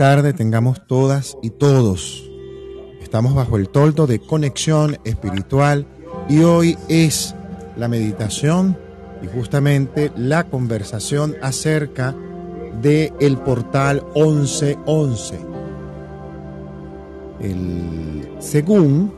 Tarde tengamos todas y todos. Estamos bajo el toldo de conexión espiritual y hoy es la meditación y justamente la conversación acerca de el portal 1111. El según,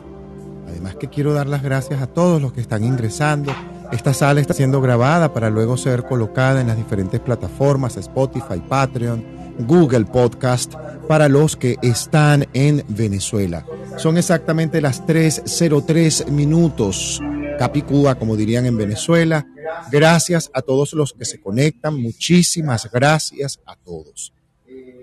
además que quiero dar las gracias a todos los que están ingresando. Esta sala está siendo grabada para luego ser colocada en las diferentes plataformas, Spotify, Patreon, Google Podcast, para los que están en Venezuela. Son exactamente las 3.03 minutos. Capicúa, como dirían en Venezuela. Gracias a todos los que se conectan. Muchísimas gracias a todos.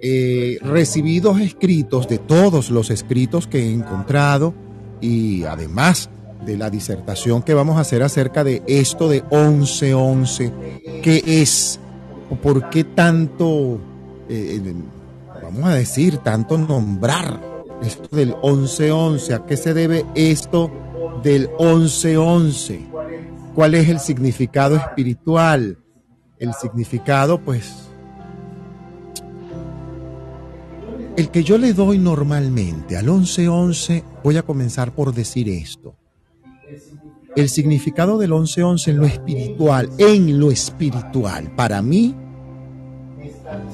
Eh, recibidos escritos de todos los escritos que he encontrado y además de la disertación que vamos a hacer acerca de esto de 1111, qué es, por qué tanto, eh, vamos a decir, tanto nombrar esto del 1111, a qué se debe esto del 1111, cuál es el significado espiritual, el significado pues El que yo le doy normalmente al 1111, voy a comenzar por decir esto. El significado del 1111 en lo espiritual, en lo espiritual, para mí,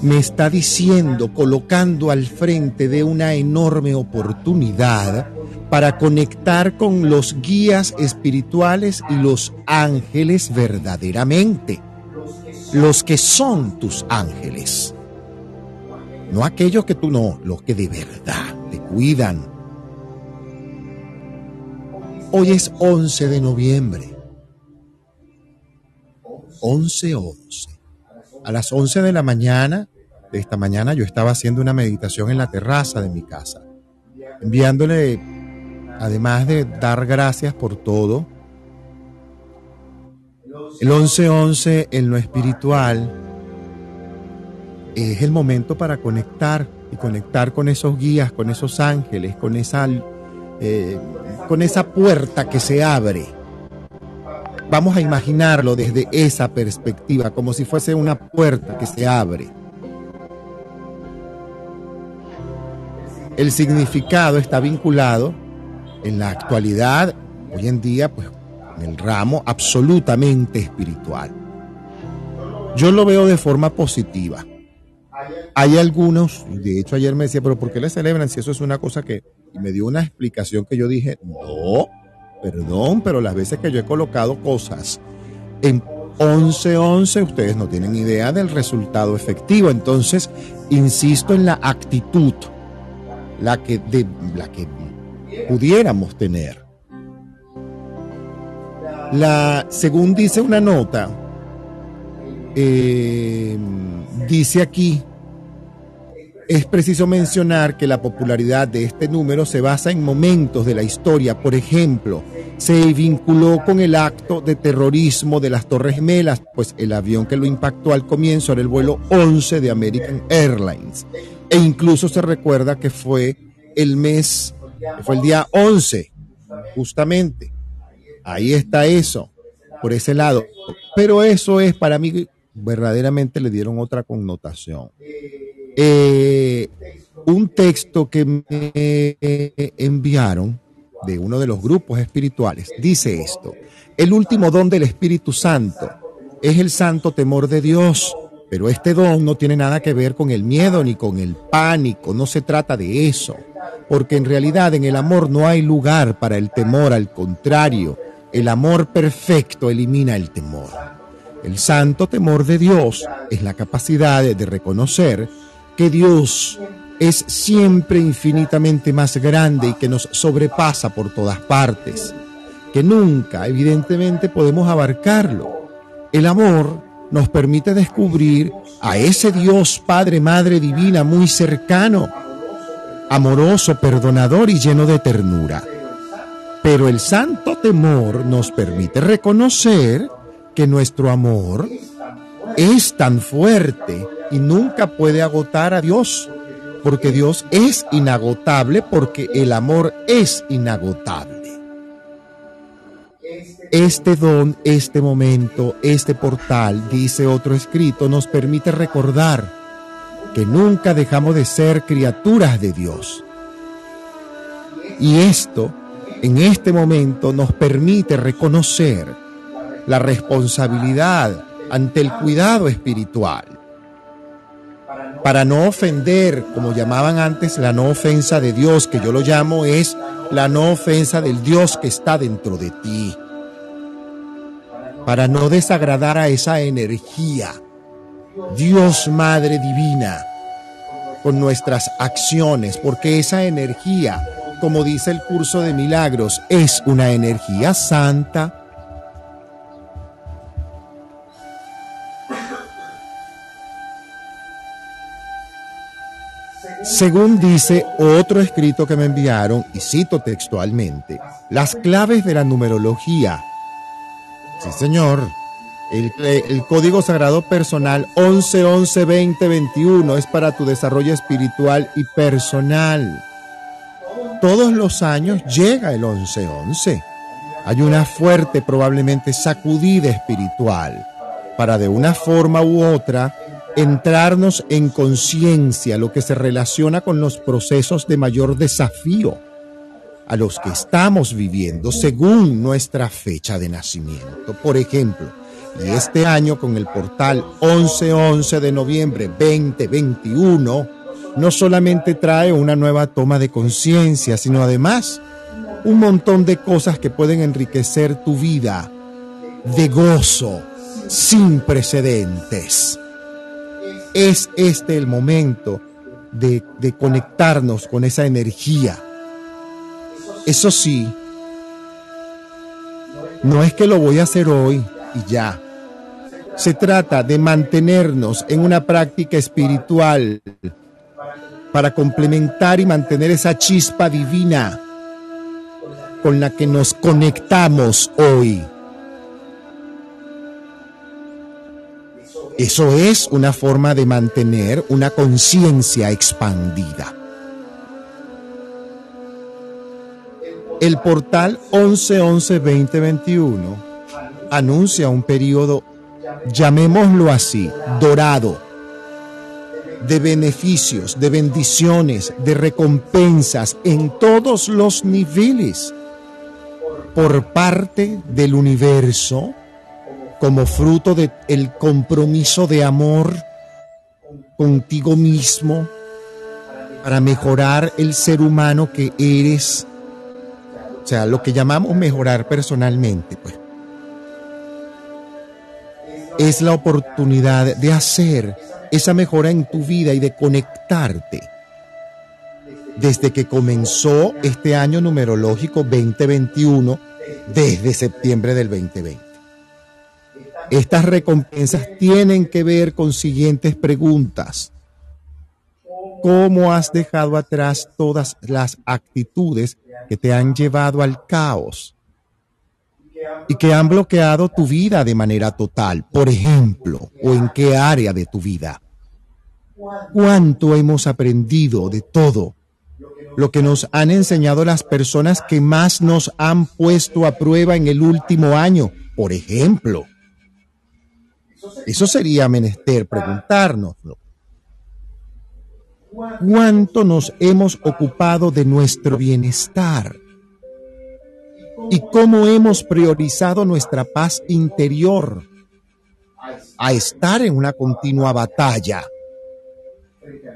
me está diciendo, colocando al frente de una enorme oportunidad para conectar con los guías espirituales y los ángeles verdaderamente, los que son tus ángeles. No aquellos que tú no, los que de verdad te cuidan. Hoy es 11 de noviembre. 11-11. A las 11 de la mañana de esta mañana yo estaba haciendo una meditación en la terraza de mi casa, enviándole, además de dar gracias por todo, el 11-11 en lo espiritual es el momento para conectar y conectar con esos guías, con esos ángeles, con esa, eh, con esa puerta que se abre. Vamos a imaginarlo desde esa perspectiva, como si fuese una puerta que se abre. El significado está vinculado en la actualidad, hoy en día, pues en el ramo absolutamente espiritual. Yo lo veo de forma positiva hay algunos, de hecho ayer me decía, pero ¿por qué le celebran si eso es una cosa que... Y me dio una explicación que yo dije, no, perdón, pero las veces que yo he colocado cosas en 11-11, ustedes no tienen idea del resultado efectivo. Entonces, insisto en la actitud, la que, la que pudiéramos tener. La, según dice una nota, eh, dice aquí, es preciso mencionar que la popularidad de este número se basa en momentos de la historia. Por ejemplo, se vinculó con el acto de terrorismo de las Torres Gemelas, pues el avión que lo impactó al comienzo era el vuelo 11 de American Airlines. E incluso se recuerda que fue el mes, fue el día 11, justamente. Ahí está eso, por ese lado. Pero eso es para mí, verdaderamente le dieron otra connotación. Eh, un texto que me enviaron de uno de los grupos espirituales dice esto, el último don del Espíritu Santo es el santo temor de Dios, pero este don no tiene nada que ver con el miedo ni con el pánico, no se trata de eso, porque en realidad en el amor no hay lugar para el temor, al contrario, el amor perfecto elimina el temor. El santo temor de Dios es la capacidad de reconocer que Dios es siempre infinitamente más grande y que nos sobrepasa por todas partes, que nunca, evidentemente, podemos abarcarlo. El amor nos permite descubrir a ese Dios Padre, Madre Divina muy cercano, amoroso, perdonador y lleno de ternura. Pero el santo temor nos permite reconocer que nuestro amor es tan fuerte y nunca puede agotar a Dios, porque Dios es inagotable, porque el amor es inagotable. Este don, este momento, este portal, dice otro escrito, nos permite recordar que nunca dejamos de ser criaturas de Dios. Y esto, en este momento, nos permite reconocer la responsabilidad ante el cuidado espiritual. Para no ofender, como llamaban antes, la no ofensa de Dios, que yo lo llamo es la no ofensa del Dios que está dentro de ti. Para no desagradar a esa energía. Dios Madre Divina, con nuestras acciones, porque esa energía, como dice el curso de milagros, es una energía santa Según dice otro escrito que me enviaron, y cito textualmente, las claves de la numerología. Sí, señor. El, código sagrado personal 11112021 es para tu desarrollo espiritual y personal. Todos los años llega el 1111. Hay una fuerte, probablemente sacudida espiritual para de una forma u otra entrarnos en conciencia, lo que se relaciona con los procesos de mayor desafío a los que estamos viviendo según nuestra fecha de nacimiento. Por ejemplo, y este año con el portal 11-11 de noviembre 2021, no solamente trae una nueva toma de conciencia, sino además un montón de cosas que pueden enriquecer tu vida de gozo sin precedentes es este el momento de, conectarnos con esa energía. Eso sí, no es que lo voy a hacer hoy y ya. Se trata de mantenernos en una práctica espiritual para complementar y mantener esa chispa divina con la que nos conectamos hoy. Eso es una forma de mantener una conciencia expandida. El portal 1111-2021 anuncia un periodo, llamémoslo así, dorado, de beneficios, de bendiciones, de recompensas en todos los niveles por parte del universo como fruto del el compromiso de amor contigo mismo para mejorar el ser humano que eres, o sea, lo que llamamos mejorar personalmente, pues. Es la oportunidad de hacer esa mejora en tu vida y de conectarte. Desde que comenzó este año numerológico 2021, desde septiembre del 2020. Estas recompensas tienen que ver con siguientes preguntas. ¿Cómo has dejado atrás todas las actitudes que te han llevado al caos y que han bloqueado tu vida de manera total? Por ejemplo, ¿o en qué área de tu vida? ¿Cuánto hemos aprendido de todo lo que nos han enseñado las personas que más nos han puesto a prueba en el último año? Por ejemplo, eso sería menester preguntarnos. ¿Cuánto nos hemos ocupado de nuestro bienestar? ¿Y cómo hemos priorizado nuestra paz interior a estar en una continua batalla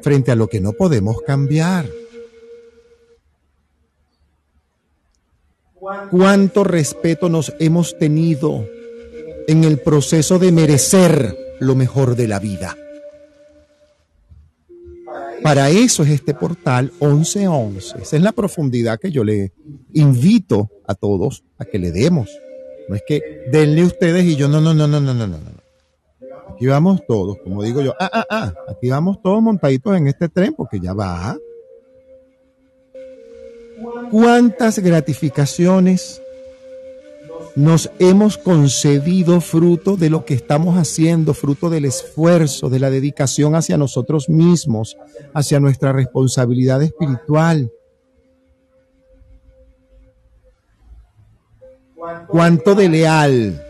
frente a lo que no podemos cambiar? ¿Cuánto respeto nos hemos tenido en el proceso de merecer lo mejor de la vida. Para eso es este portal 1111. Esa es la profundidad que yo le invito a todos a que le demos. No es que denle ustedes y yo, no, no, no, no, no, no, no. Aquí vamos todos, como digo yo, ah, ah, ah, aquí vamos todos montaditos en este tren porque ya va. ¿Cuántas gratificaciones nos hemos concedido fruto de lo que estamos haciendo, fruto del esfuerzo, de la dedicación hacia nosotros mismos, hacia nuestra responsabilidad espiritual. Cuánto de leal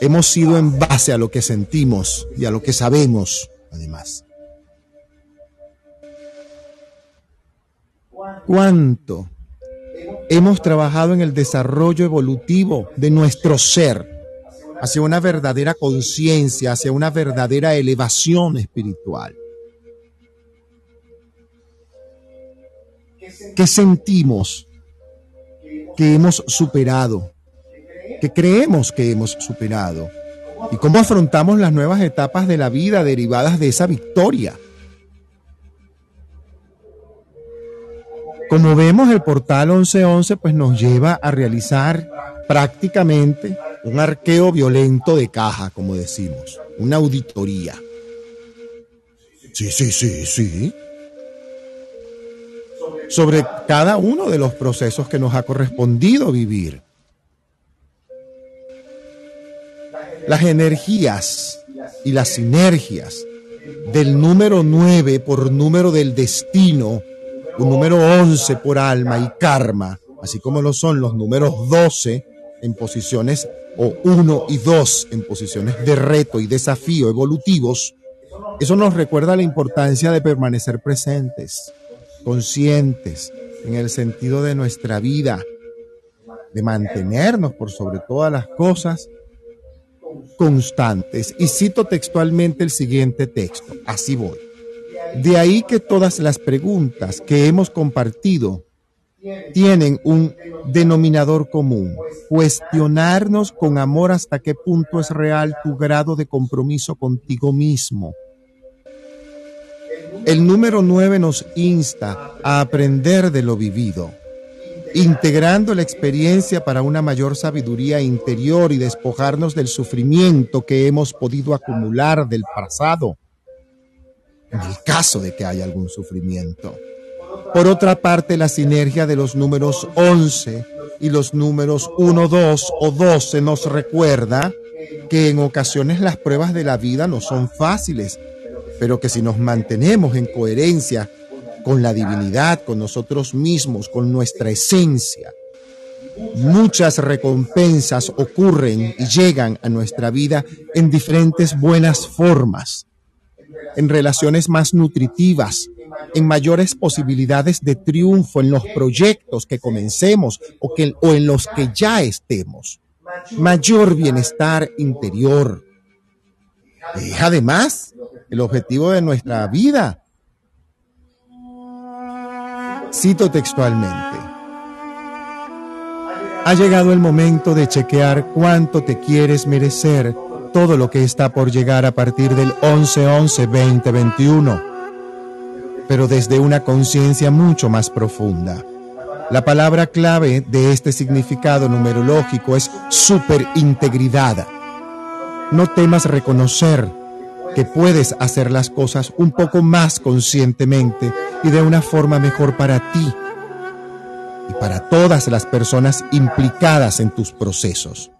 hemos sido en base a lo que sentimos y a lo que sabemos, además. Cuánto hemos trabajado en el desarrollo evolutivo de nuestro ser hacia una verdadera conciencia, hacia una verdadera elevación espiritual. ¿Qué sentimos que hemos superado? ¿Qué creemos que hemos superado? ¿Y cómo afrontamos las nuevas etapas de la vida derivadas de esa victoria? Como vemos, el portal 1111 pues nos lleva a realizar prácticamente un arqueo violento de caja, como decimos, una auditoría. Sí, sí, sí, sí. Sobre cada uno de los procesos que nos ha correspondido vivir. Las energías y las sinergias del número 9 por número del destino un número 11 por alma y karma, así como lo son los números 12 en posiciones o 1 y 2 en posiciones de reto y desafío evolutivos, eso nos recuerda la importancia de permanecer presentes, conscientes en el sentido de nuestra vida, de mantenernos por sobre todas las cosas constantes. Y cito textualmente el siguiente texto, así voy. De ahí que todas las preguntas que hemos compartido tienen un denominador común, cuestionarnos con amor hasta qué punto es real tu grado de compromiso contigo mismo. El número 9 nos insta a aprender de lo vivido, integrando la experiencia para una mayor sabiduría interior y despojarnos del sufrimiento que hemos podido acumular del pasado en el caso de que haya algún sufrimiento. Por otra parte, la sinergia de los números 11 y los números 1, 2 o 12 nos recuerda que en ocasiones las pruebas de la vida no son fáciles, pero que si nos mantenemos en coherencia con la divinidad, con nosotros mismos, con nuestra esencia, muchas recompensas ocurren y llegan a nuestra vida en diferentes buenas formas en relaciones más nutritivas, en mayores posibilidades de triunfo en los proyectos que comencemos o, que, o en los que ya estemos. Mayor bienestar interior. Es además el objetivo de nuestra vida. Cito textualmente. Ha llegado el momento de chequear cuánto te quieres merecer todo lo que está por llegar a partir del 11-11-2021, pero desde una conciencia mucho más profunda. La palabra clave de este significado numerológico es superintegridad. No temas reconocer que puedes hacer las cosas un poco más conscientemente y de una forma mejor para ti y para todas las personas implicadas en tus procesos.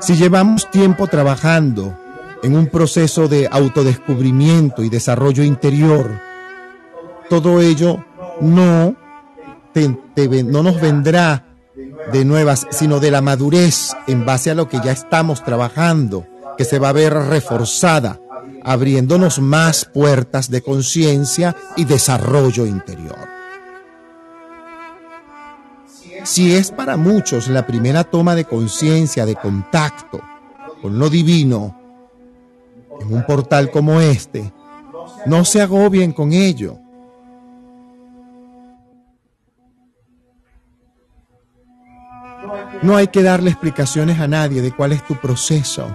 Si llevamos tiempo trabajando en un proceso de autodescubrimiento y desarrollo interior, todo ello no, no nos vendrá de nuevas, sino de la madurez en base a lo que ya estamos trabajando, que se va a ver reforzada, abriéndonos más puertas de conciencia y desarrollo interior. Si es para muchos la primera toma de conciencia, de contacto con lo divino, en un portal como este, no se agobien con ello. No hay que darle explicaciones a nadie de cuál es tu proceso,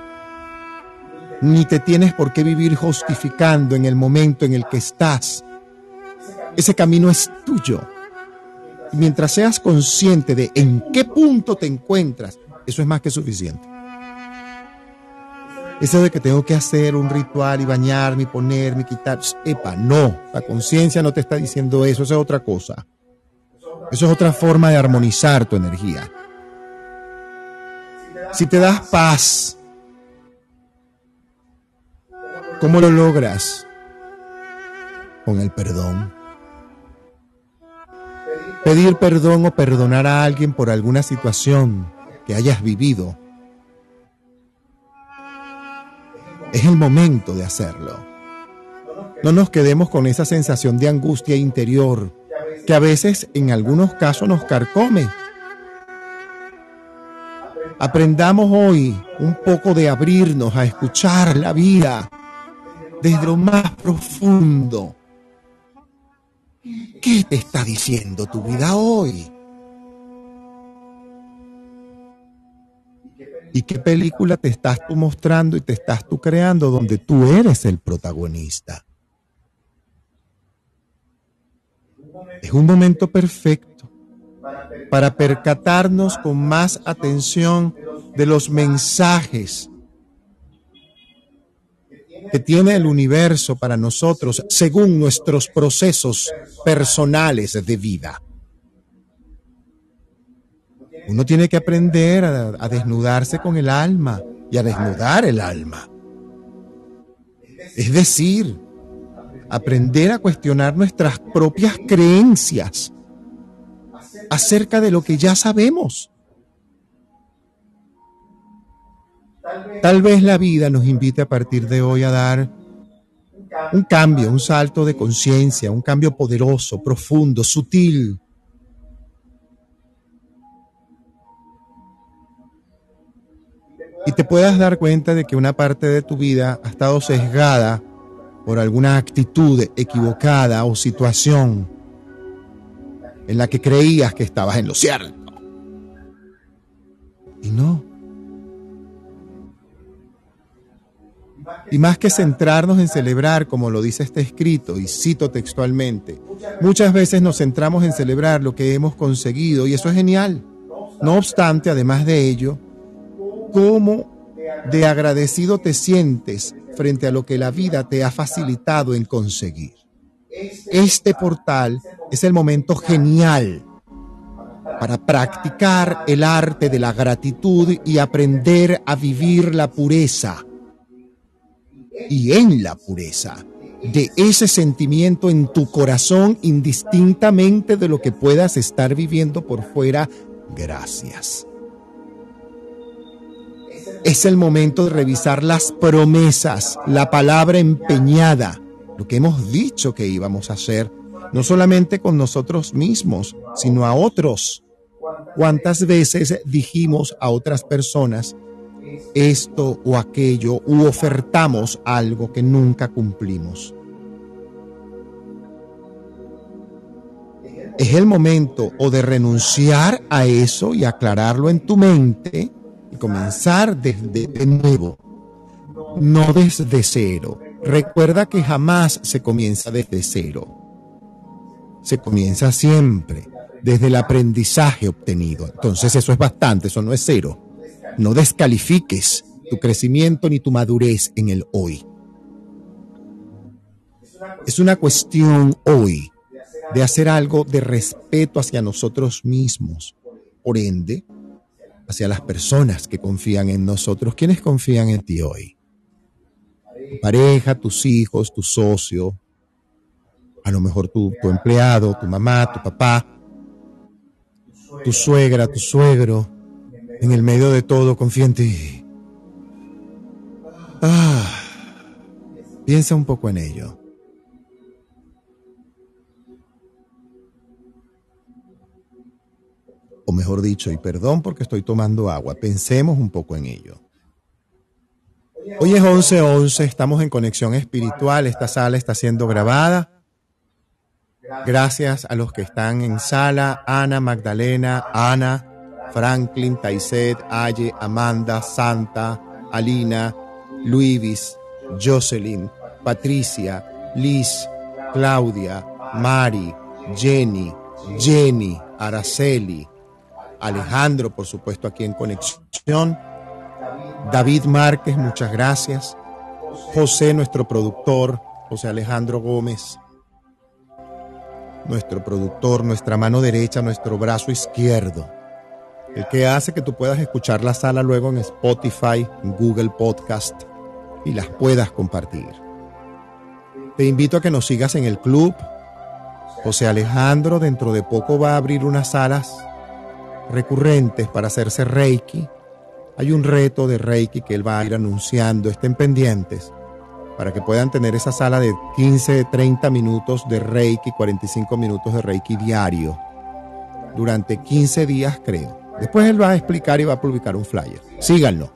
ni te tienes por qué vivir justificando en el momento en el que estás. Ese camino es tuyo mientras seas consciente de en qué punto te encuentras, eso es más que suficiente. Eso de que tengo que hacer un ritual y bañarme ponerme y quitar, epa, no, la conciencia no te está diciendo eso, eso es otra cosa. Eso es otra forma de armonizar tu energía. Si te das paz, ¿cómo lo logras? Con el perdón. Pedir perdón o perdonar a alguien por alguna situación que hayas vivido. Es el momento de hacerlo. No nos quedemos con esa sensación de angustia interior que a veces en algunos casos nos carcome. Aprendamos hoy un poco de abrirnos a escuchar la vida desde lo más profundo. ¿Qué te está diciendo tu vida hoy? ¿Y qué película te estás tú mostrando y te estás tú creando donde tú eres el protagonista? Es un momento perfecto para percatarnos con más atención de los mensajes que tiene el universo para nosotros según nuestros procesos personales de vida. Uno tiene que aprender a, desnudarse con el alma y a desnudar el alma. Es decir, aprender a cuestionar nuestras propias creencias acerca de lo que ya sabemos. Tal vez la vida nos invite a partir de hoy a dar un cambio, un salto de conciencia, un cambio poderoso, profundo, sutil, y te puedas dar cuenta de que una parte de tu vida ha estado sesgada por alguna actitud equivocada o situación en la que creías que estabas en lo cierto. Y no. Y más que centrarnos en celebrar, como lo dice este escrito, y cito textualmente, muchas veces nos centramos en celebrar lo que hemos conseguido y eso es genial. No obstante, además de ello, cómo de agradecido te sientes frente a lo que la vida te ha facilitado en conseguir. Este portal es el momento genial para practicar el arte de la gratitud y aprender a vivir la pureza. Y en la pureza de ese sentimiento en tu corazón indistintamente de lo que puedas estar viviendo por fuera, gracias es el momento de revisar las promesas, la palabra empeñada, lo que hemos dicho que íbamos a hacer, no solamente con nosotros mismos, sino a otros. ¿Cuántas veces dijimos a otras personas esto o aquello u ofertamos algo que nunca cumplimos? Es el momento o de renunciar a eso y aclararlo en tu mente comenzar desde de nuevo, no desde cero. Recuerda que jamás se comienza desde cero. Se comienza siempre desde el aprendizaje obtenido. Entonces eso es bastante, eso no es cero. No descalifiques tu crecimiento ni tu madurez en el hoy. Es una cuestión hoy de hacer algo de respeto hacia nosotros mismos. Por ende, hacia las personas que confían en nosotros. ¿Quiénes confían en ti hoy? Tu pareja, tus hijos, tu socio, a lo mejor tu, tu empleado, tu mamá, tu papá, tu suegra, tu suegro. En el medio de todo, confía en ti. Ah, piensa un poco en ello. o mejor dicho, y perdón porque estoy tomando agua, pensemos un poco en ello. Hoy es 11:11, estamos en conexión espiritual, esta sala está siendo grabada. Gracias a los que están en sala, Ana, Magdalena, Ana, Franklin, Taiset, Aye, Amanda, Santa, Alina, Luivis, Jocelyn, Patricia, Liz, Claudia, Mari, Jenny, Jenny, Araceli, Alejandro, por supuesto, aquí en conexión. David Márquez, muchas gracias. José, nuestro productor, José Alejandro Gómez, nuestro productor, nuestra mano derecha, nuestro brazo izquierdo, el que hace que tú puedas escuchar la sala luego en Spotify, Google Podcast y las puedas compartir. Te invito a que nos sigas en el club. José Alejandro dentro de poco va a abrir unas salas recurrentes para hacerse Reiki. Hay un reto de Reiki que él va a ir anunciando, estén pendientes. para que puedan tener esa sala de 15, 30 minutos de Reiki, 45 minutos de Reiki diario, durante 15 días creo. Después él va a explicar y va a publicar un flyer. Síganlo.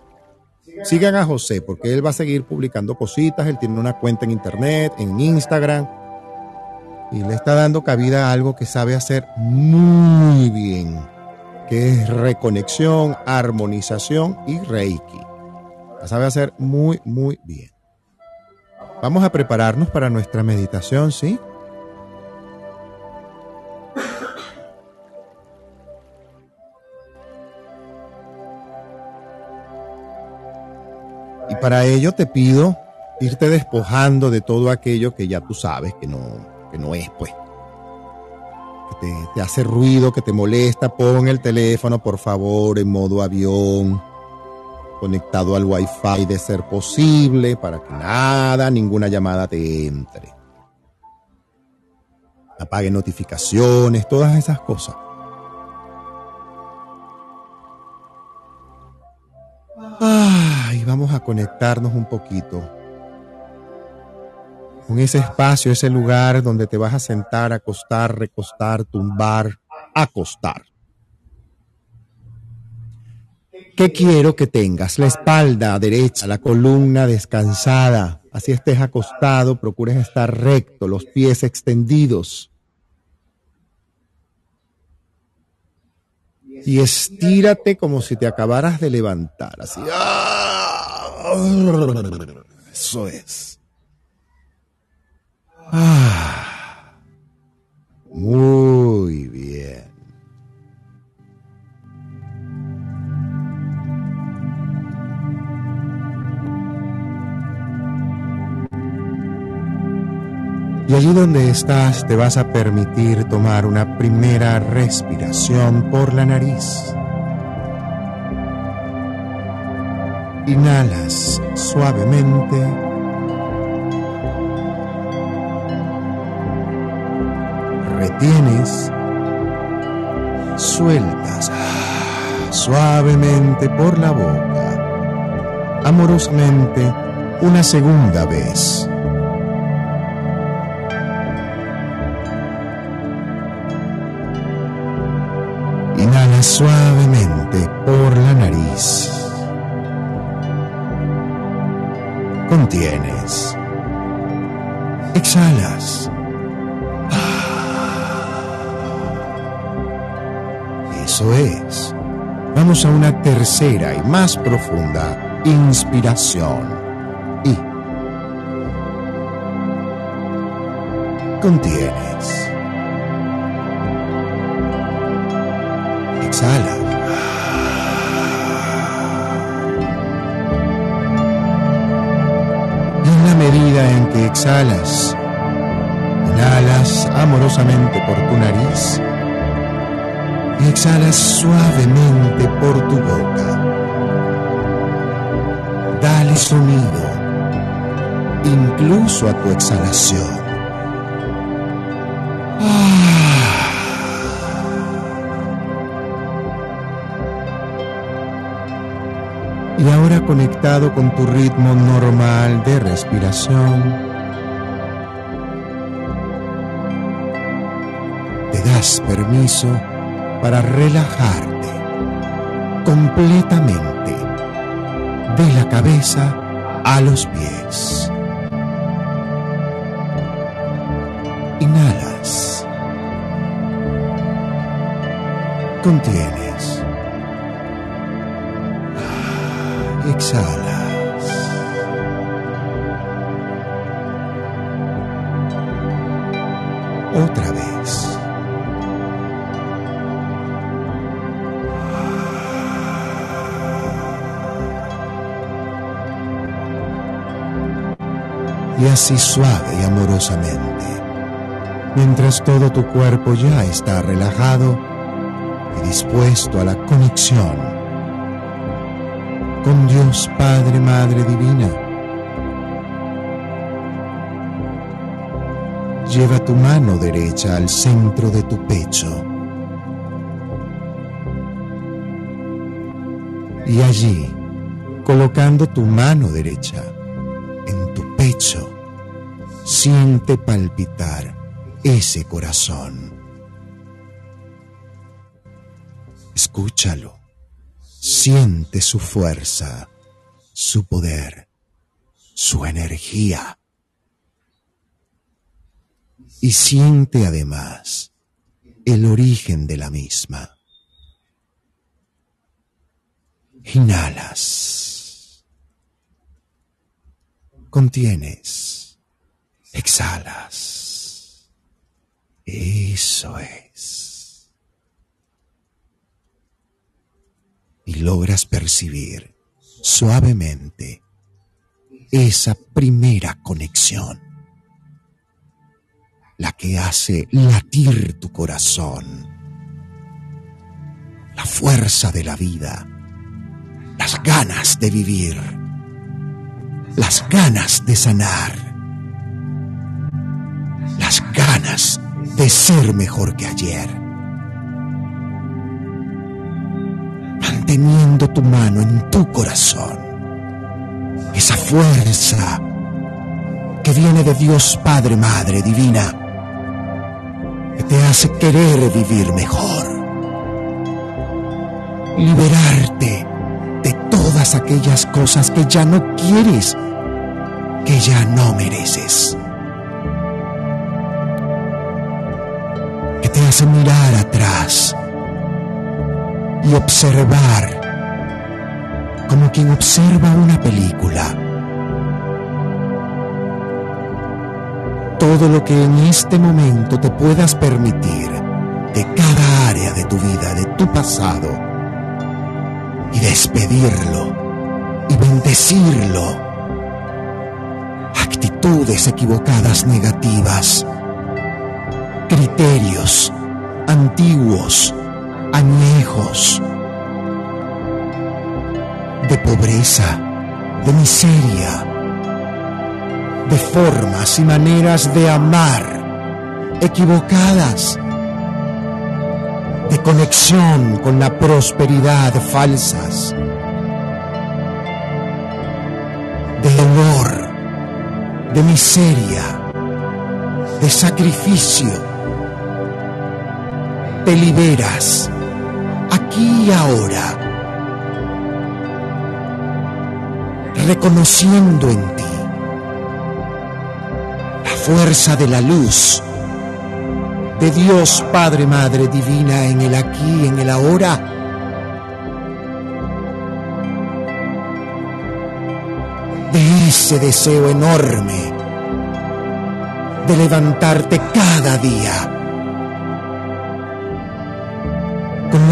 Sigan a José porque él va a seguir publicando cositas, él tiene una cuenta en internet, en Instagram, y le está dando cabida a algo que sabe hacer muy bien, que es reconexión, armonización y Reiki. La sabe hacer muy, muy bien. Vamos a prepararnos para nuestra meditación, ¿sí? Para ello te pido irte despojando de todo aquello que ya tú sabes que no, que no es, pues. Que te, hace ruido, que te molesta. Pon el teléfono, por favor, en modo avión conectado al wifi de ser posible para que nada, ninguna llamada te entre. Apague notificaciones, todas esas cosas. Vamos a conectarnos un poquito con ese espacio, ese lugar donde te vas a sentar, acostar, recostar, tumbar, acostar. ¿Qué quiero que tengas? La espalda derecha, la columna descansada. Así estés acostado, procures estar recto, los pies extendidos. Y estírate como si te acabaras de levantar. Así. Eso es. Ah. Muy bien. Y allí donde estás te vas a permitir tomar una primera respiración por la nariz. Inhalas suavemente. Retienes. Sueltas suavemente por la boca. Amorosamente una segunda vez. suavemente Contienes. Exhalas. Eso es. Vamos a una tercera y más profunda inspiración. Y contienes. En que exhalas, inhalas amorosamente por tu nariz y exhalas suavemente por tu boca. Dale sonido, incluso a tu exhalación. Y ahora conectado con tu ritmo normal de respiración, te das permiso para relajarte completamente de la cabeza a los pies. Inhalas. Contienes. Exhalas. Otra vez. Y así suave y amorosamente, mientras todo tu cuerpo ya está relajado y dispuesto a la conexión con Dios Padre, Madre Divina. Lleva tu mano derecha al centro de tu pecho. Y allí, colocando tu mano derecha en tu pecho. Siente palpitar ese corazón. Escúchalo. Siente su fuerza, su poder, su energía. Y siente además el origen de la misma. Inhalas. Contienes. Exhalas. Eso es. Y logras percibir suavemente esa primera conexión, la que hace latir tu corazón, la fuerza de la vida las ganas de vivir, las ganas de sanar, las ganas de ser mejor que ayer. Manteniendo tu mano en tu corazón, esa fuerza que viene de Dios Padre, Madre Divina, que te hace querer vivir mejor, liberarte de todas aquellas cosas que ya no quieres, que ya no mereces. Que te hace mirar atrás y observar como quien observa una película. Todo lo que en este momento te puedas permitir de cada área de tu vida, de tu pasado, y despedirlo y bendecirlo. Actitudes equivocadas negativas, criterios antiguos, añejos, de pobreza, de miseria, de formas y maneras de amar equivocadas de conexión con la prosperidad falsas, de dolor, de miseria, de sacrificio. Te liberas y ahora, reconociendo en ti la fuerza de la luz de Dios Padre, Madre Divina, en el aquí, en el ahora. De ese deseo enorme de levantarte cada día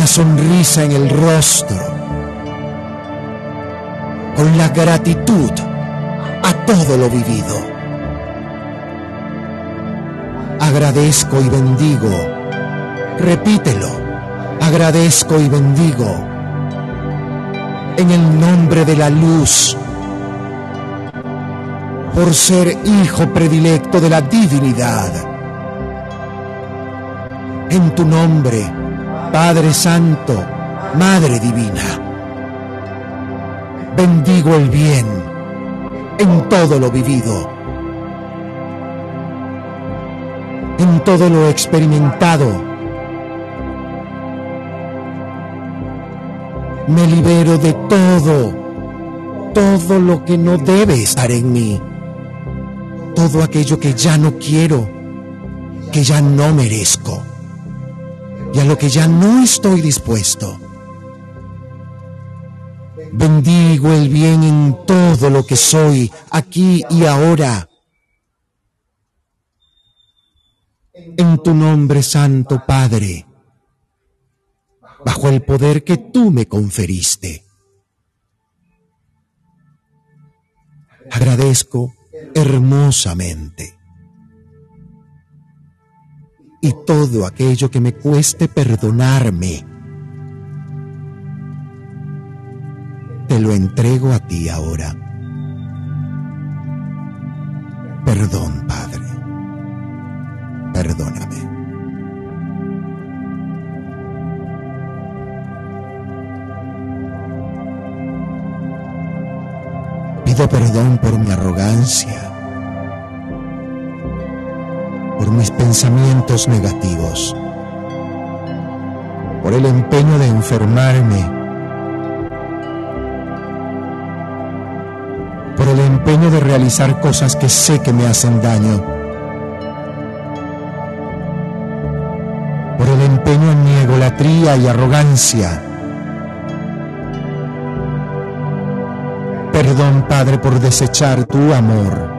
sonrisa en el rostro, con la gratitud a todo lo vivido agradezco y bendigo. Repítelo, agradezco y bendigo. En el nombre de la luz, por ser hijo predilecto de la divinidad. En tu nombre, Padre Santo, Madre Divina. Bendigo el bien en todo lo vivido en todo lo experimentado. Me libero de todo, todo lo que no debe estar en mí, todo aquello que ya no quiero, que ya no merezco y a lo que ya no estoy dispuesto. Bendigo el bien en todo lo que soy, aquí y ahora en tu nombre santo, Padre, bajo el poder que tú me conferiste. Agradezco hermosamente. Y todo aquello que me cueste perdonarme, te lo entrego a ti ahora. Perdón, Padre perdóname. Pido perdón por mi arrogancia, por mis pensamientos negativos, por el empeño de enfermarme, por el empeño de realizar cosas que sé que me hacen daño, por el empeño en mi egolatría y arrogancia. Perdón, Padre, por desechar tu amor.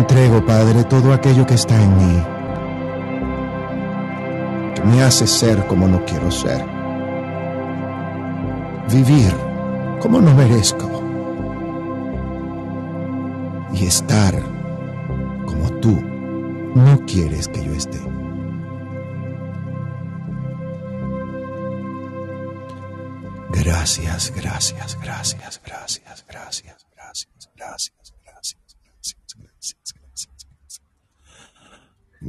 Entrego, Padre, todo aquello que está en mí, que me hace ser como no quiero ser, vivir como no merezco y estar como tú no quieres que yo esté. Gracias, gracias, gracias, gracias, gracias, gracias, gracias, gracias, gracias, gracias.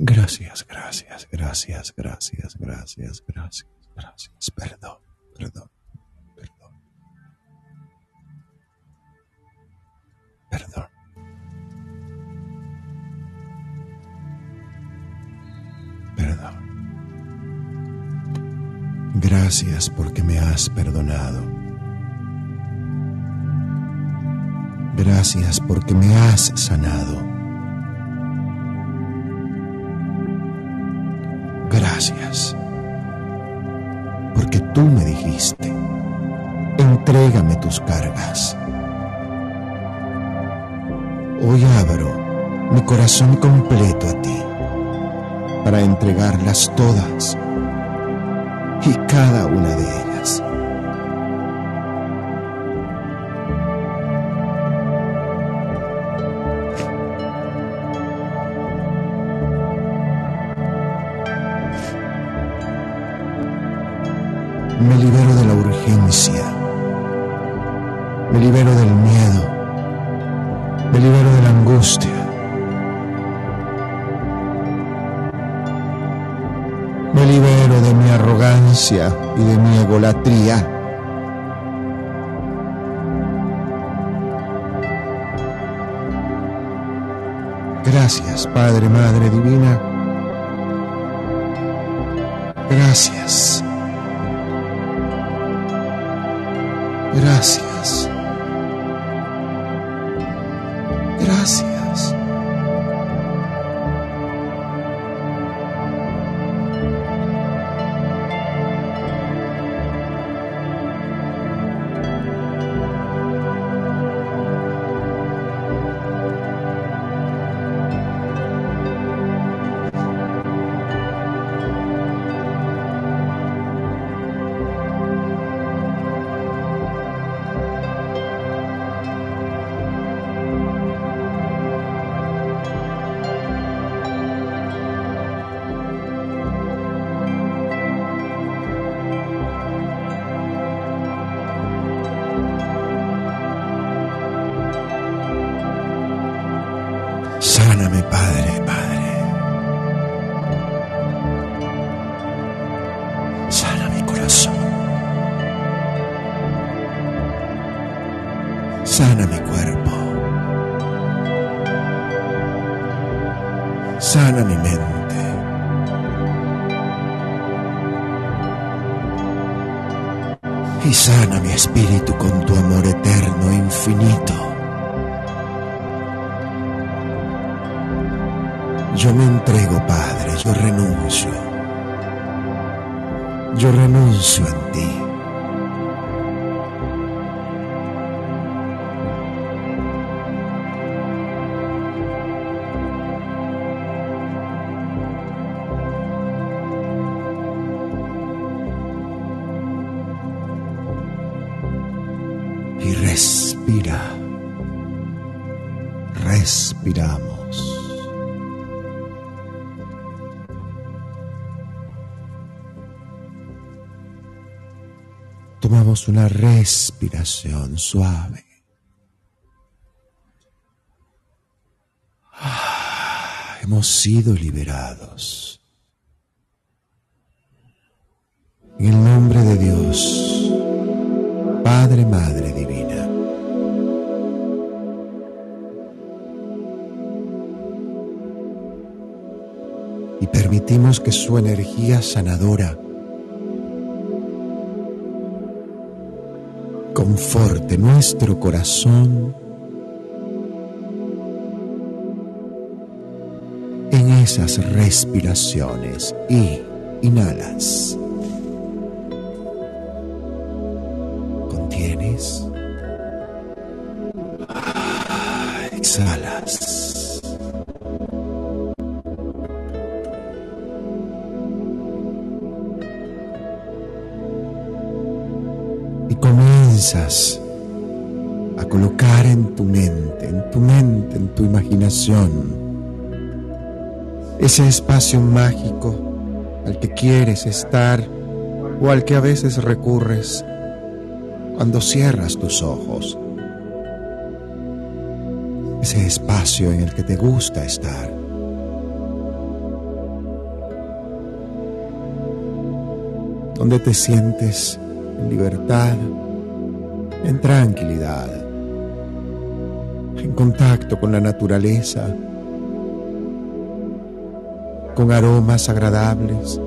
Gracias, gracias, gracias, gracias, gracias, gracias, gracias. Perdón, perdón, perdón. Perdón. Perdón. Gracias porque me has perdonado. Gracias porque me has sanado. Gracias porque tú me dijiste, entrégame tus cargas. Hoy abro mi corazón completo a ti para entregarlas todas y cada una de ellas. Me libero de la urgencia, me libero del miedo, me libero de la angustia. Me libero de mi arrogancia y de mi egolatría. Gracias, Padre, Madre Divina. Gracias. Gracias. Sáname, Padre, Padre. Yo renuncio en ti. Una respiración suave. Ah, hemos sido liberados. En el nombre de Dios, Padre, Madre Divina. Y permitimos que su energía sanadora conforte nuestro corazón en esas respiraciones y inhalas. Contienes. Exhalas. Comienzas a colocar en tu mente, en tu mente, en tu imaginación, ese espacio mágico al que quieres estar o al que a veces recurres cuando cierras tus ojos. Ese espacio en el que te gusta estar. Donde te sientes en libertad, en tranquilidad, en contacto con la naturaleza, con aromas agradables,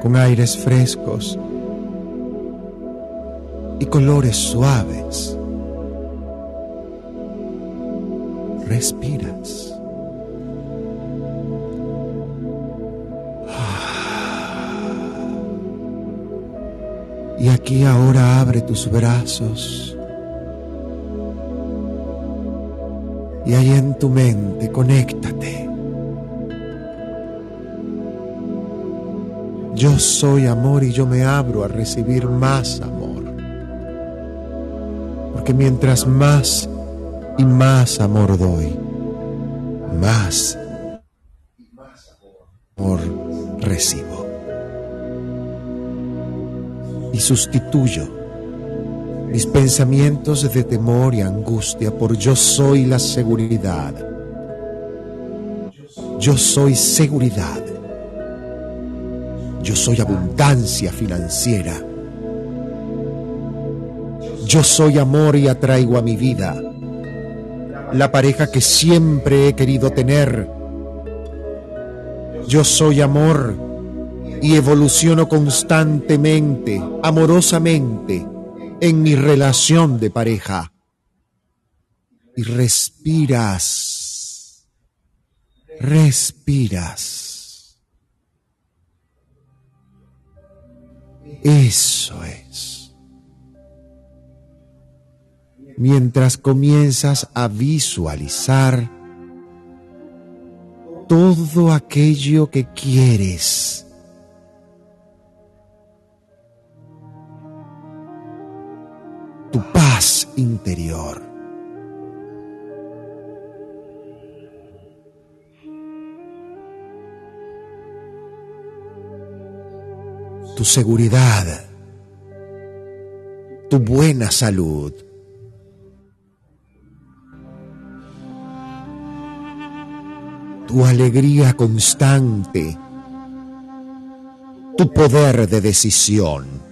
con aires frescos y colores suaves. Respiras. Y aquí ahora abre tus brazos. Y ahí en tu mente conéctate. Yo soy amor y yo me abro a recibir más amor. Porque mientras más y más amor doy, más sustituyo mis pensamientos de temor y angustia por yo soy la seguridad. Yo soy seguridad. Yo soy abundancia financiera. Yo soy amor y atraigo a mi vida la pareja que siempre he querido tener. Yo soy amor y evoluciono constantemente, amorosamente, en mi relación de pareja. Y respiras, respiras. Eso es. Mientras comienzas a visualizar todo aquello que quieres. Tu paz interior. Tu seguridad. Tu buena salud. tu alegría constante, tu poder de decisión.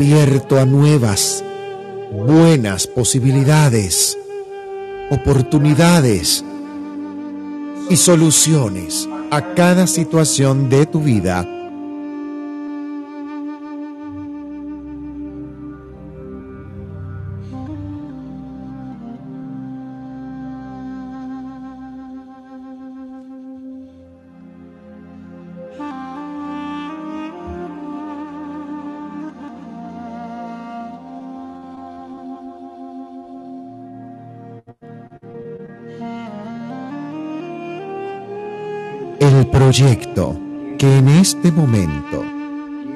Abierto a nuevas, buenas posibilidades, oportunidades y soluciones a cada situación de tu vida el proyecto que en este momento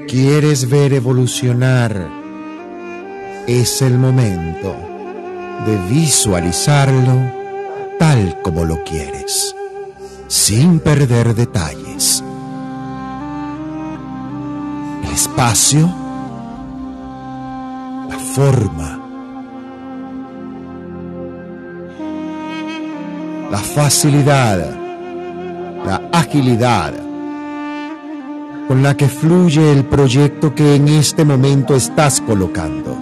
quieres ver evolucionar, es el momento de visualizarlo tal como lo quieres, sin perder detalles. El espacio, la forma, la facilidad, agilidad con la que fluye el proyecto que en este momento estás colocando.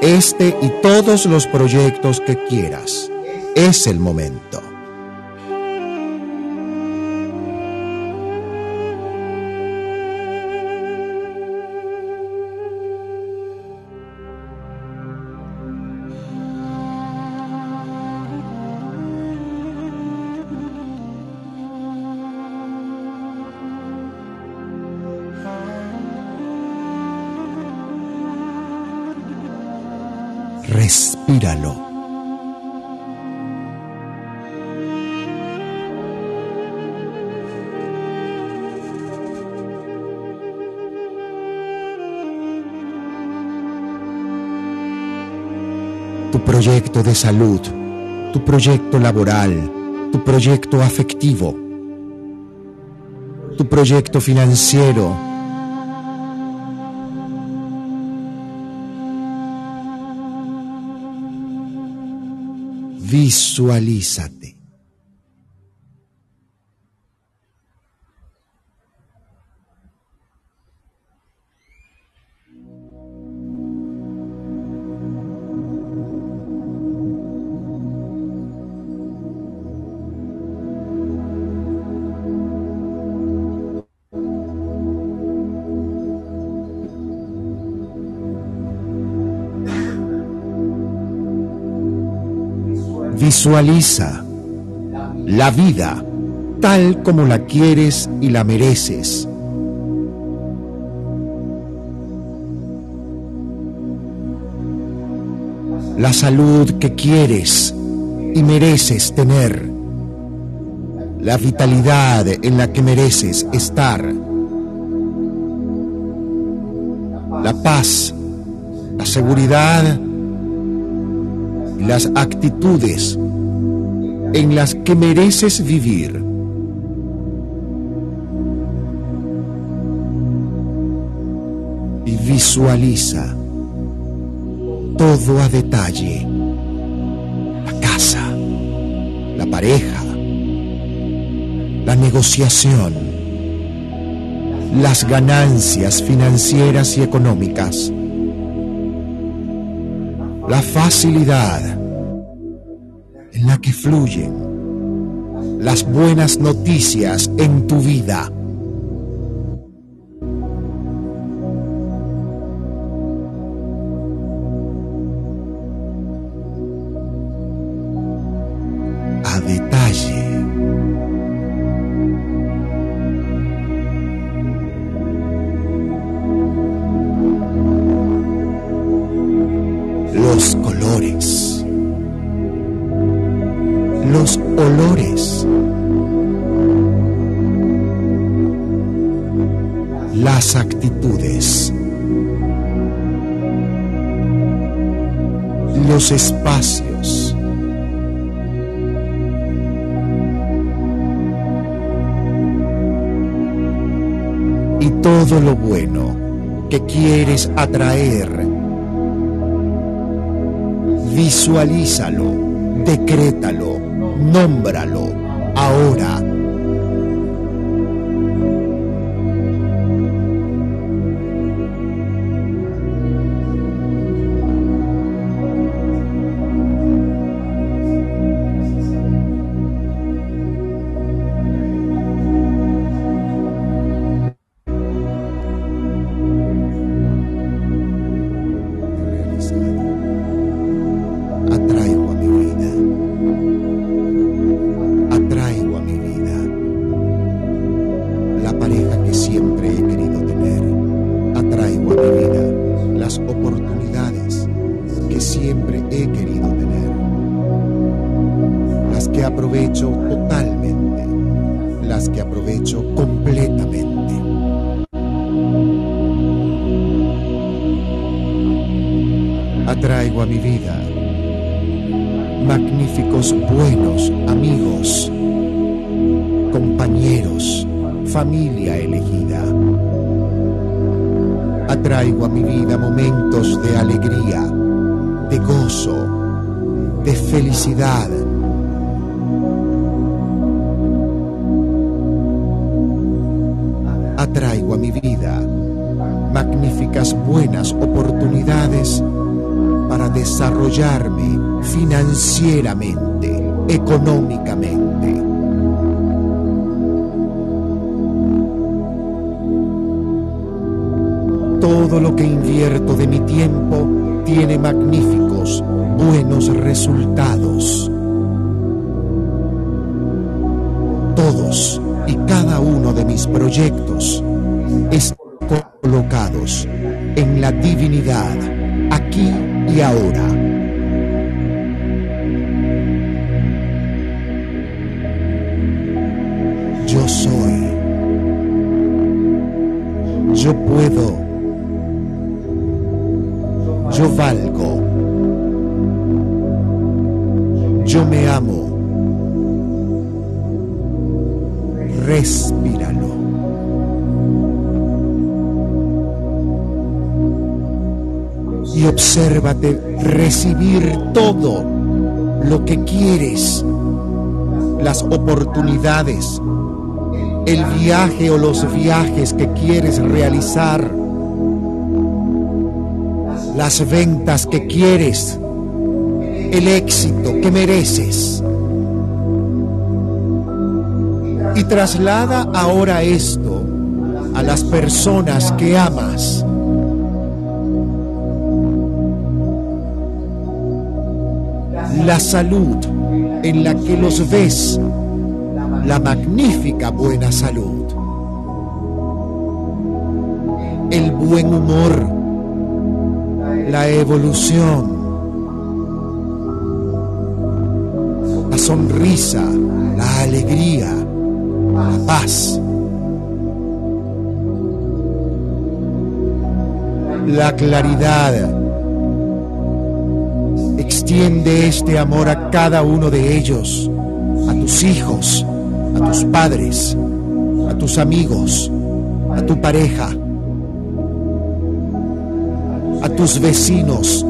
Este y todos los proyectos que quieras. Es el momento. Proyecto de salud, tu proyecto laboral, tu proyecto afectivo, tu proyecto financiero, Visualízate. Visualiza la vida tal como la quieres y la mereces. La salud que quieres y mereces tener. La vitalidad en la que mereces estar. La paz, la seguridad las actitudes en las que mereces vivir. Y visualiza todo a detalle. La casa, la pareja, la negociación, las ganancias financieras y económicas la facilidad en la que fluyen las buenas noticias en tu vida. Visualízalo, mis proyectos están colocados en la divinidad, aquí y ahora. yo puedo, yo valgo, yo me amo. Respíralo. Y obsérvate recibir todo lo que quieres, las oportunidades, el viaje o los viajes que quieres realizar, las ventas que quieres, el éxito que mereces. Y traslada ahora esto a las personas que amas. La salud en la que los ves la magnífica buena salud, el buen humor, la evolución, la sonrisa, la alegría, la paz, la claridad. Extiende este amor a cada uno de ellos, a tus hijos, a tus padres, a tus amigos, a tu pareja, a tus vecinos.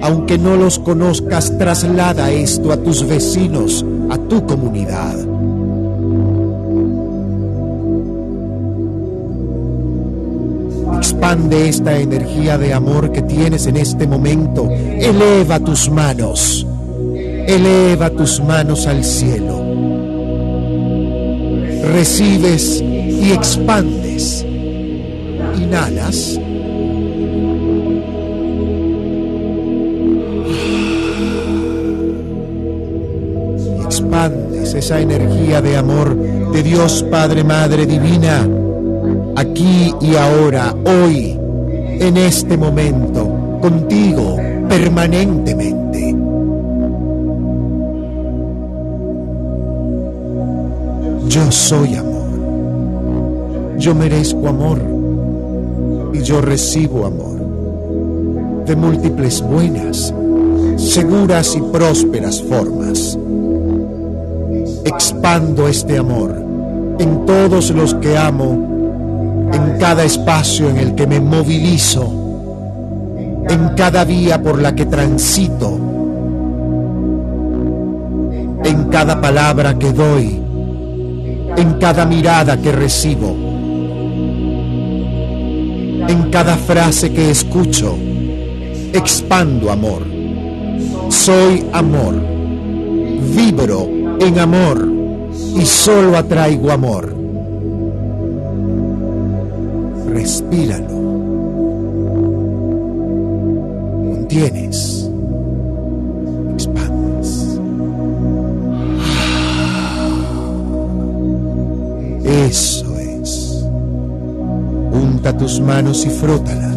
Aunque no los conozcas, traslada esto a tus vecinos, a tu comunidad. Expande esta energía de amor que tienes en este momento. Eleva tus manos. Eleva tus manos al cielo. Recibes y expandes. Inhalas. expandes esa energía de amor de Dios Padre, Madre Divina, aquí y ahora, hoy, en este momento, contigo, permanentemente. Yo soy amor. Yo merezco amor y yo recibo amor de múltiples buenas, seguras y prósperas formas. Expando este amor en todos los que amo, en cada espacio en el que me movilizo, en cada vía por la que transito, en cada palabra que doy, en cada mirada que recibo, en cada frase que escucho, expando amor. Soy amor, vibro en amor y solo atraigo amor. Respíralo. Contienes. Expandes. Eso es. Junta tus manos y frótalas.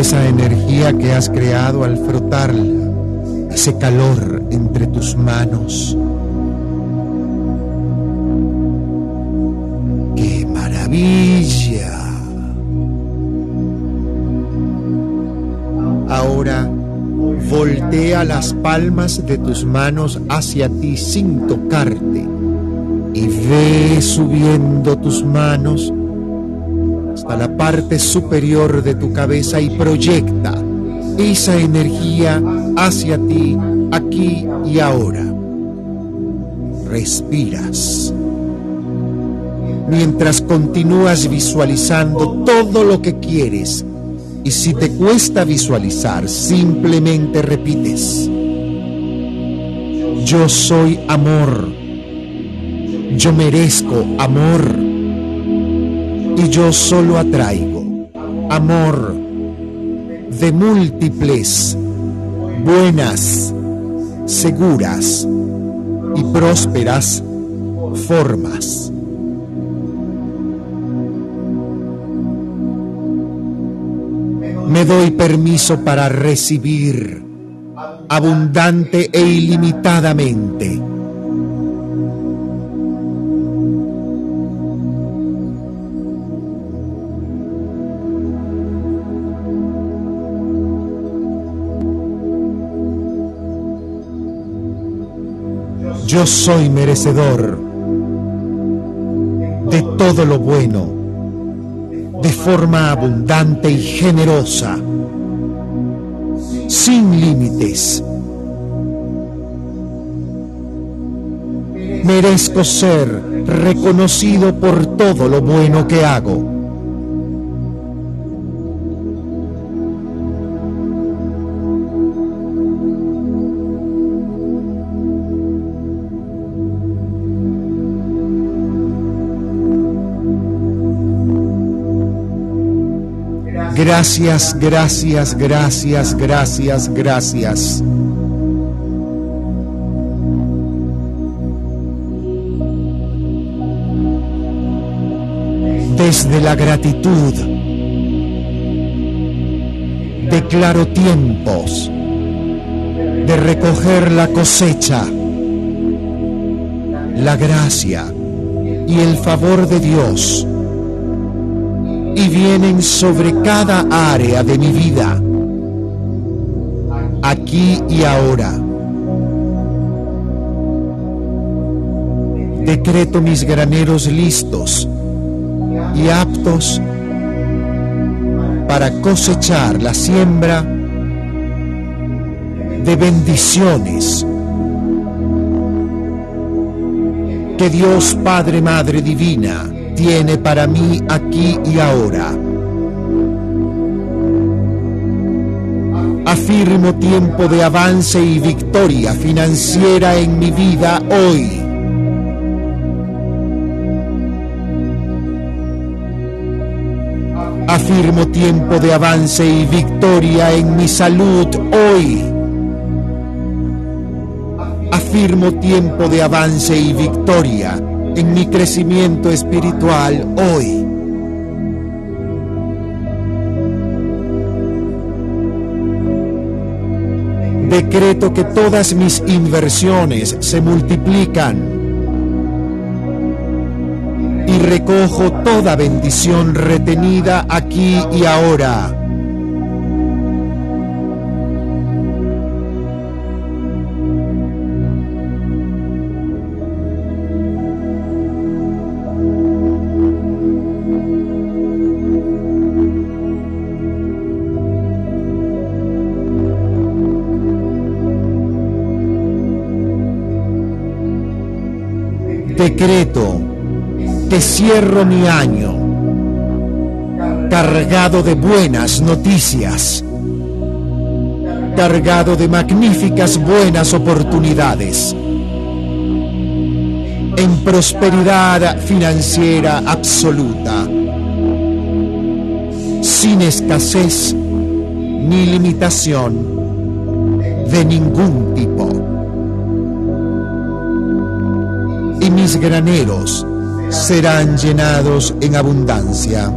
Esa energía que has creado al frotarla, ese calor entre tus manos. ¡Qué maravilla! Ahora voltea las palmas de tus manos hacia ti sin tocarte y ve subiendo tus manos hasta la parte superior de tu cabeza y proyecta esa energía hacia ti aquí y ahora. Respiras. Mientras continúas visualizando todo lo que quieres y si te cuesta visualizar, simplemente repites. Yo soy amor. Yo merezco amor y yo solo atraigo amor de múltiples, buenas, seguras y prósperas formas. Me doy permiso para recibir abundante e ilimitadamente Yo soy merecedor de todo lo bueno, de forma abundante y generosa, sin límites. Merezco ser reconocido por todo lo bueno que hago. Gracias, gracias, gracias, gracias, gracias. Desde la gratitud declaro tiempos de recoger la cosecha, la gracia y el favor de Dios y vienen sobre cada área de mi vida, aquí y ahora. Decreto mis graneros listos y aptos para cosechar la siembra de bendiciones que Dios Padre Madre Divina tiene para mí aquí y ahora. Afirmo tiempo de avance y victoria financiera en mi vida hoy. Afirmo tiempo de avance y victoria en mi salud hoy. Afirmo tiempo de avance y victoria en mi crecimiento espiritual hoy. Decreto que todas mis inversiones se multiplican. recojo toda bendición retenida aquí y ahora. Decreto que cierro mi año cargado de buenas noticias, cargado de magníficas buenas oportunidades, en prosperidad financiera absoluta, sin escasez ni limitación de ningún tipo. Mis graneros serán llenados en abundancia.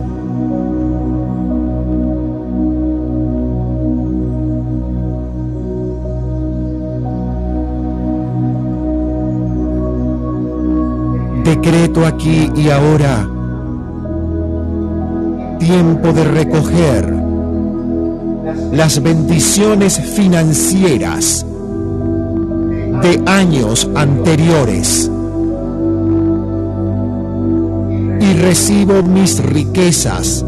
Decreto aquí y ahora tiempo de recoger las bendiciones financieras de años anteriores y recibo mis riquezas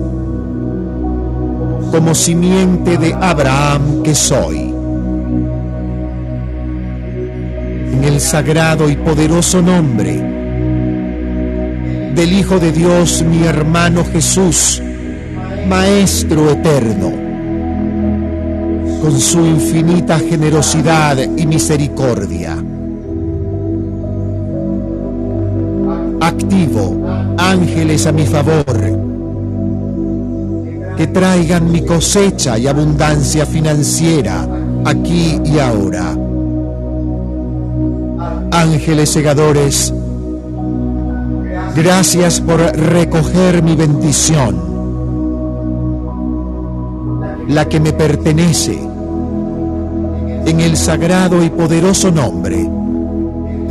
como simiente de Abraham que soy. En el sagrado y poderoso nombre del Hijo de Dios, mi hermano Jesús, Maestro eterno, con su infinita generosidad y misericordia. Activo ángeles a mi favor, que traigan mi cosecha y abundancia financiera aquí y ahora. Ángeles segadores, gracias por recoger mi bendición, la que me pertenece, en el sagrado y poderoso nombre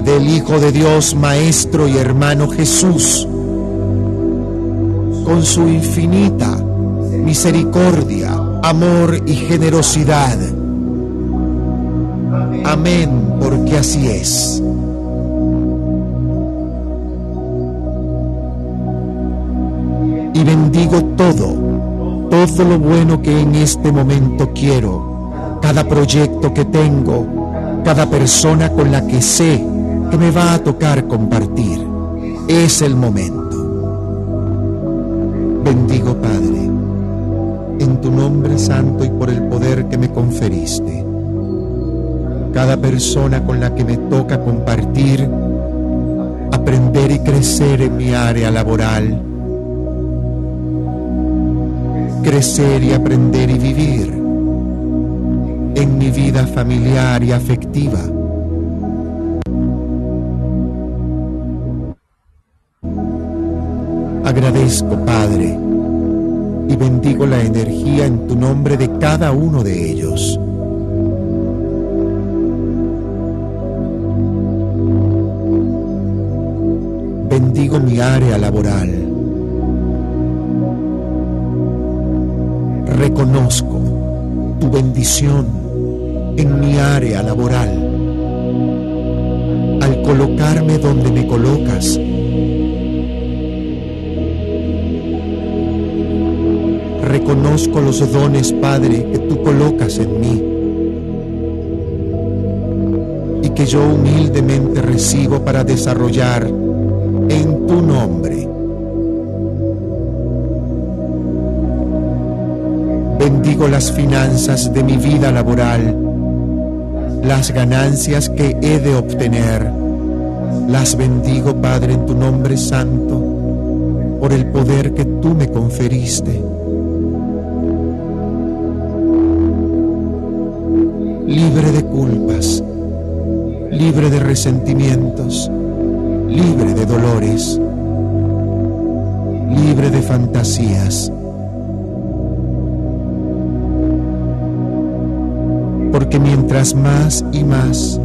del Hijo de Dios, Maestro y hermano Jesús, con su infinita misericordia, amor y generosidad. Amén, porque así es. Y bendigo todo, todo lo bueno que en este momento quiero, cada proyecto que tengo, cada persona con la que sé que me va a tocar compartir. Es el momento. Bendigo, Padre, en tu nombre santo y por el poder que me conferiste. Cada persona con la que me toca compartir, aprender y crecer en mi área laboral, crecer y aprender y vivir en mi vida familiar y afectiva. Agradezco, Padre, y bendigo la energía en tu nombre de cada uno de ellos. Bendigo mi área laboral. Reconozco tu bendición en mi área laboral. Al colocarme donde me colocas, reconozco los dones, Padre, que tú colocas en mí y que yo humildemente recibo para desarrollar en tu nombre. Bendigo las finanzas de mi vida laboral, las ganancias que he de obtener. Las bendigo, Padre, en tu nombre santo, por el poder que tú me conferiste. Libre de culpas, libre de resentimientos, libre de dolores, libre de fantasías. Porque mientras más y más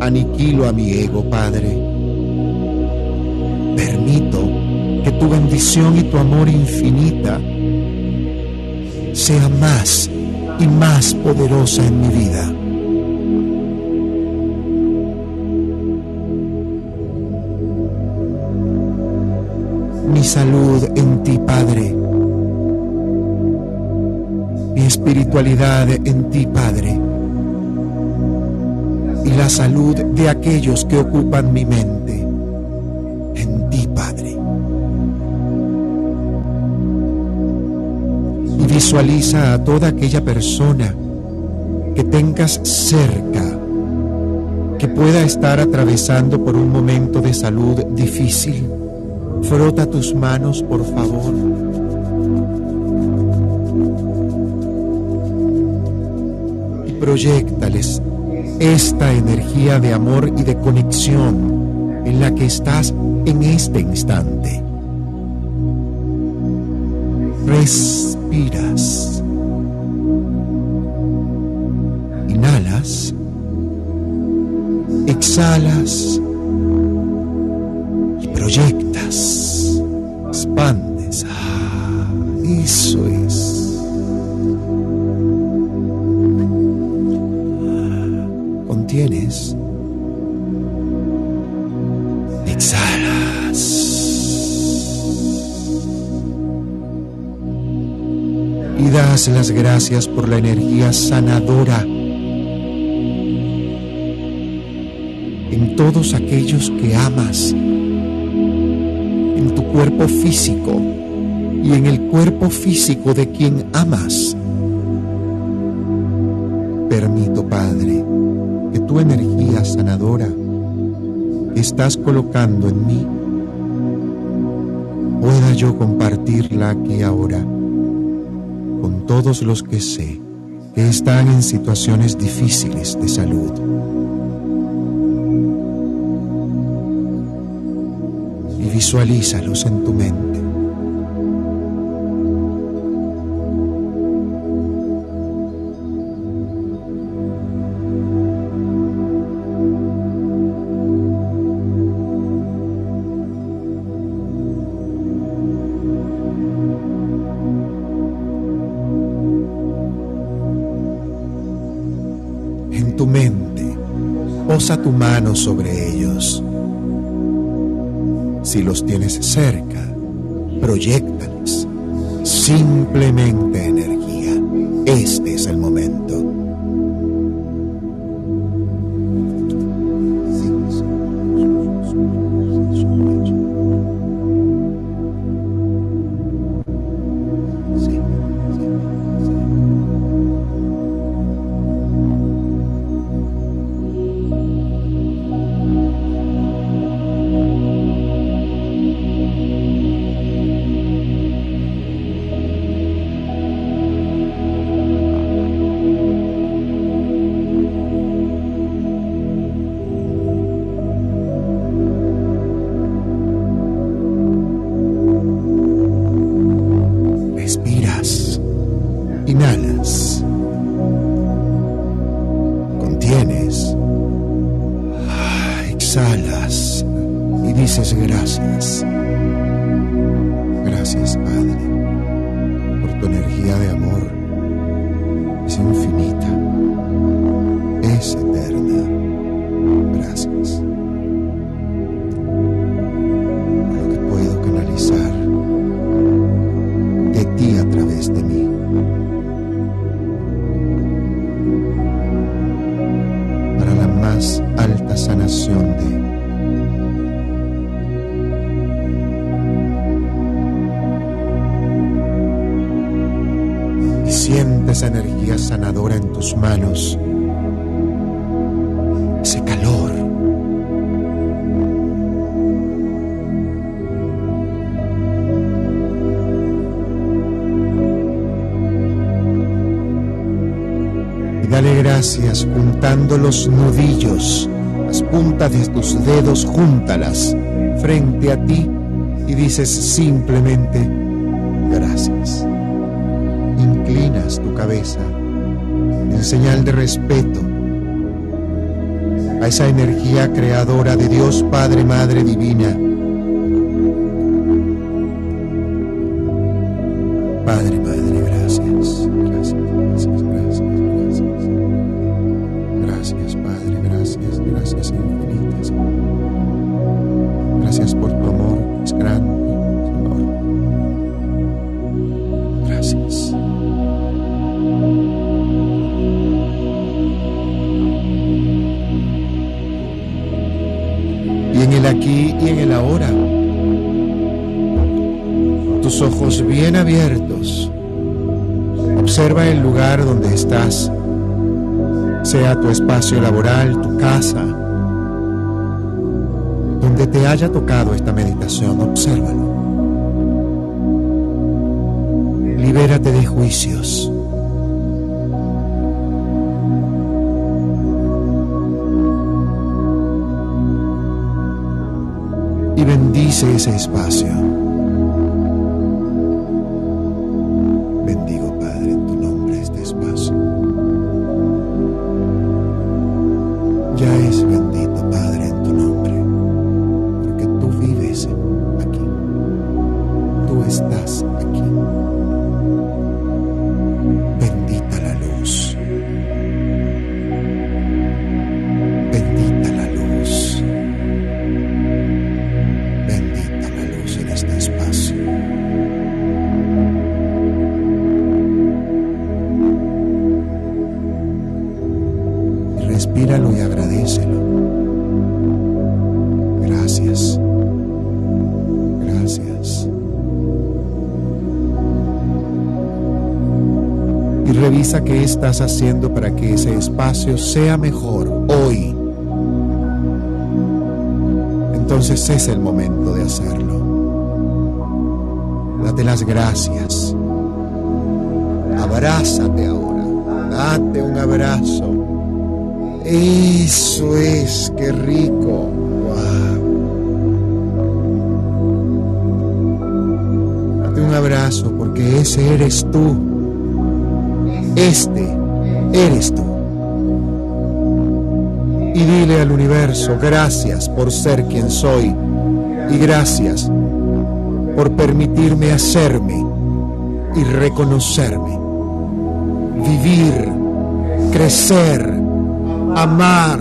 aniquilo a mi ego, Padre, permito que tu bendición y tu amor infinita sea más y más poderosa en mi vida. Mi salud en ti, Padre. Mi espiritualidad en ti, Padre. Y la salud de aquellos que ocupan mi mente visualiza a toda aquella persona que tengas cerca que pueda estar atravesando por un momento de salud difícil Frota tus manos, por favor. Y proyectales esta energía de amor y de conexión en la que estás en este instante. Respiras. Exhalas. Y proyectas expandes. Ah, eso es. Contienes. Exhalas. Y das las gracias por la energía sanadora todos aquellos que amas en tu cuerpo físico y en el cuerpo físico de quien amas. Permito, Padre, que tu energía sanadora que estás colocando en mí pueda yo compartirla aquí ahora con todos los que sé que están en situaciones difíciles de salud. Visualízalos en tu mente. Tienes cerca, proyectales simplemente energía. Este júntalas frente a ti y dices simplemente gracias. Inclinas tu cabeza en señal de respeto a esa energía creadora de Dios Padre, Madre Divina. Padre, tu espacio laboral, tu casa, donde te haya tocado esta meditación, obsérvalo. Libérate de juicios. Y bendice ese espacio. Estás haciendo para que ese espacio sea mejor hoy. Entonces es el momento de hacerlo. Date las gracias. Abrázate ahora. Date un abrazo. Eso es, qué rico. Date un abrazo porque ese eres tú. Este eres tú. Y dile al universo, gracias por ser quien soy. Y gracias por permitirme hacerme y reconocerme. Vivir, crecer, amar,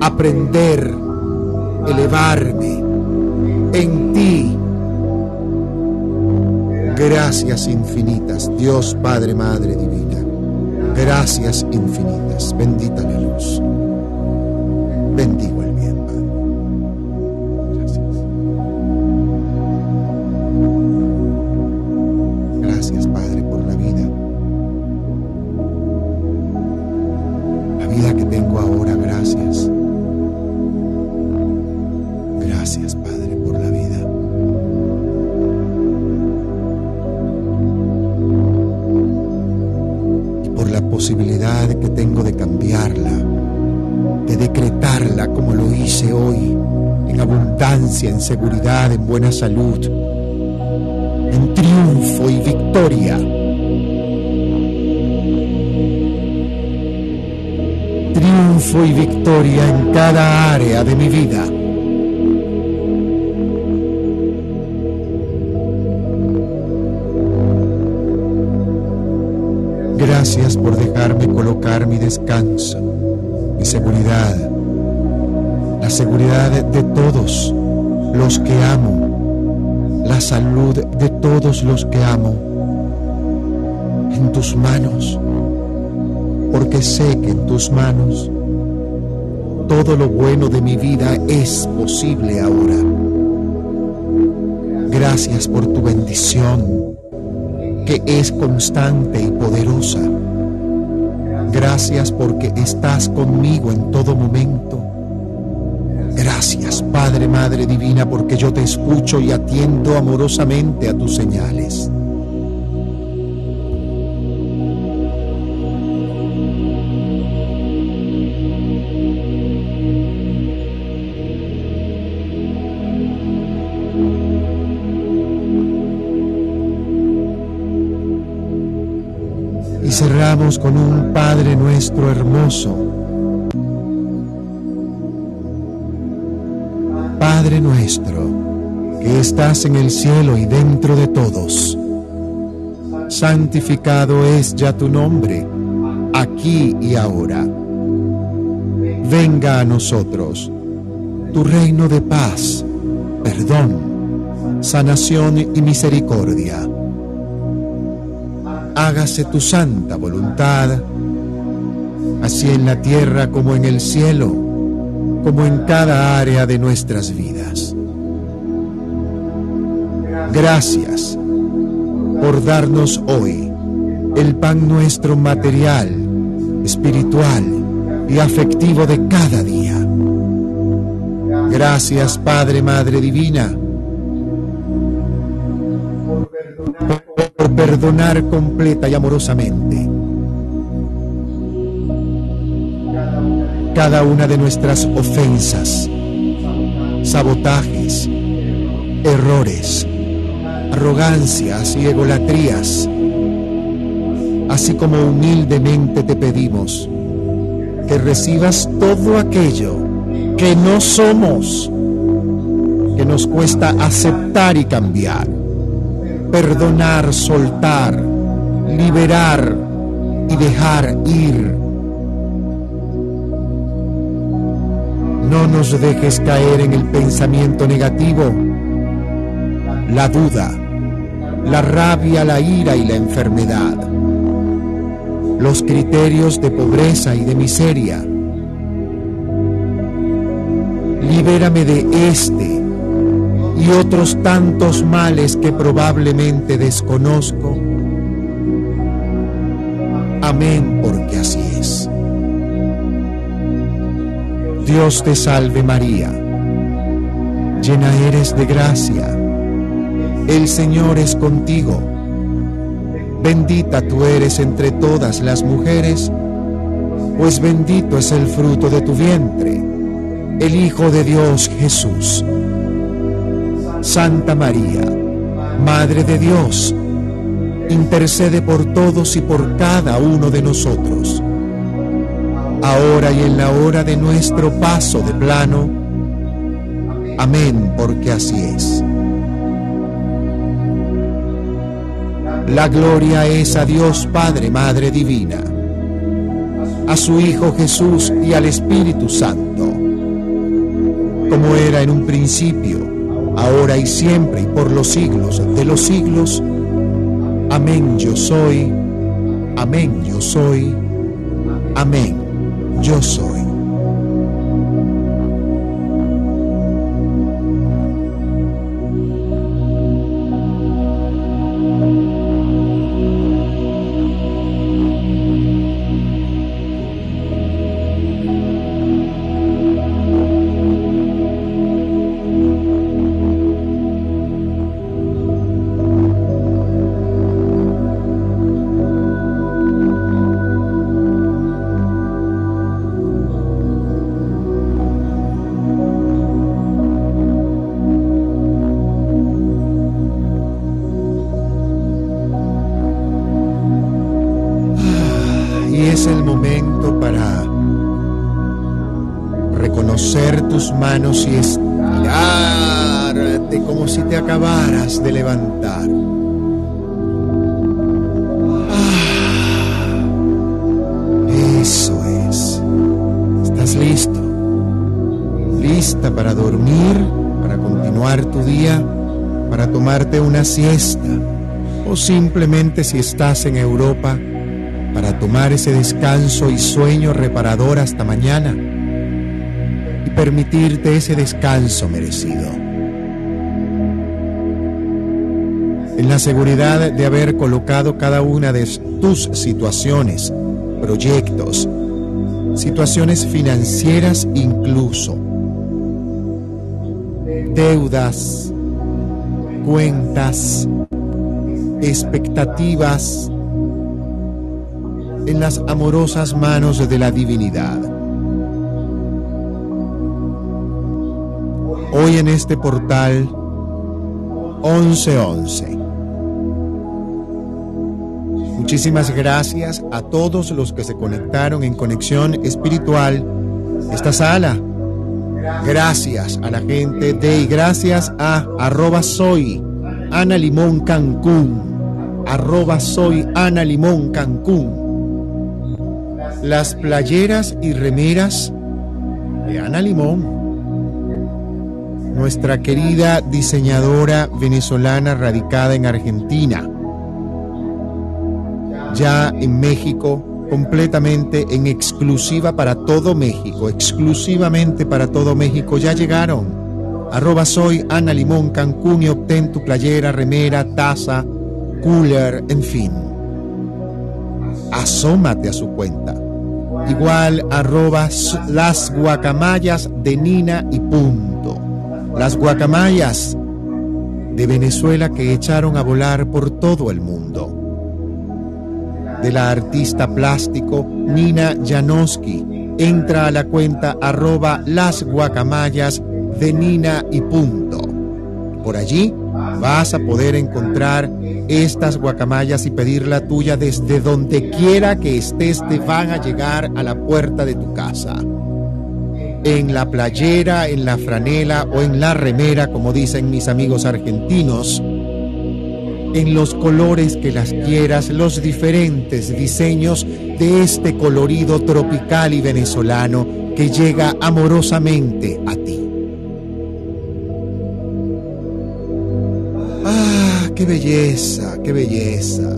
aprender, elevarme en ti. Gracias infinitas, Dios Padre, Madre Divina. Gracias infinitas. Bendita la luz. Bendigo el bien, Padre. Gracias. Gracias, Padre, por la vida. La vida que tengo ahora, gracias. Gracias, Padre, posibilidad que tengo de cambiarla, de decretarla como lo hice hoy, en abundancia, en seguridad, en buena salud, en triunfo y victoria. Triunfo y victoria en cada área de mi vida. Mi descanso, mi seguridad, la seguridad de todos los que amo, la salud de todos los que amo en tus manos, porque sé que en tus manos todo lo bueno de mi vida es posible ahora. Gracias por tu bendición que es constante y poderosa. Gracias porque estás conmigo en todo momento. Gracias, Padre, Madre Divina, porque yo te escucho y atiendo amorosamente a tus señales. Con un Padre nuestro hermoso. Padre nuestro, que estás en el cielo y dentro de todos, santificado es ya tu nombre, aquí y ahora. Venga a nosotros tu reino de paz, perdón, sanación y misericordia. Hágase tu santa voluntad, así en la tierra como en el cielo, como en cada área de nuestras vidas. Gracias por darnos hoy el pan nuestro material, espiritual y afectivo de cada día. Gracias Padre, Madre Divina, perdonar completa y amorosamente cada una de nuestras ofensas, sabotajes, errores arrogancias y egolatrías, así como humildemente te pedimos que recibas todo aquello que no somos, que nos cuesta aceptar y cambiar, perdonar, soltar, liberar y dejar ir. No nos dejes caer en el pensamiento negativo, la duda, la rabia, la ira y la enfermedad, los criterios de pobreza y de miseria. Libérame de este y otros tantos males que probablemente desconozco. Amén, porque así es. Dios te salve María, llena eres de gracia el Señor es contigo. Bendita tú eres entre todas las mujeres, pues bendito es el fruto de tu vientre, el Hijo de Dios Jesús. Santa María, Madre de Dios, intercede por todos y por cada uno de nosotros, ahora y en la hora de nuestro paso de plano. Amén, porque así es. La gloria es a Dios Padre, Madre Divina, a su Hijo Jesús y al Espíritu Santo, como era en un principio, ahora y siempre y por los siglos de los siglos. Amén yo soy, amén yo soy, amén yo soy. Siesta? ¿O simplemente si estás en Europa? para tomar ese descanso y sueño reparador hasta mañana permitirte ese descanso merecido. En la seguridad de haber colocado cada una de tus situaciones, proyectos, situaciones financieras incluso, deudas, cuentas, expectativas en las amorosas manos de la divinidad. hoy en este portal 1111. Muchísimas gracias a todos los que se conectaron en conexión espiritual esta sala. Gracias a la gente de y gracias a arroba soy Ana Limón Cancún. soy Ana Limón Cancún. Las playeras y remeras de Ana Limón nuestra querida diseñadora venezolana radicada en Argentina, ya en México, completamente en exclusiva para todo México, exclusivamente para todo México, ya llegaron. Arroba soy Ana Limón Cancún y obtén tu playera, remera, taza, cooler, en fin. Asómate a su cuenta. Igual arroba las guacamayas de Nina y punto. Las guacamayas de Venezuela que echaron a volar por todo el mundo. De la artista plástico Nina Janowski. Entra a la cuenta arroba las guacamayas de Nina y punto. Por allí vas a poder encontrar estas guacamayas y pedir la tuya desde donde quiera que estés, te van a llegar a la puerta de tu casa en la playera, en la franela o en la remera, como dicen mis amigos argentinos, en los colores que las quieras, los diferentes diseños de este colorido tropical y venezolano que llega amorosamente a ti. Ah, qué belleza, qué belleza.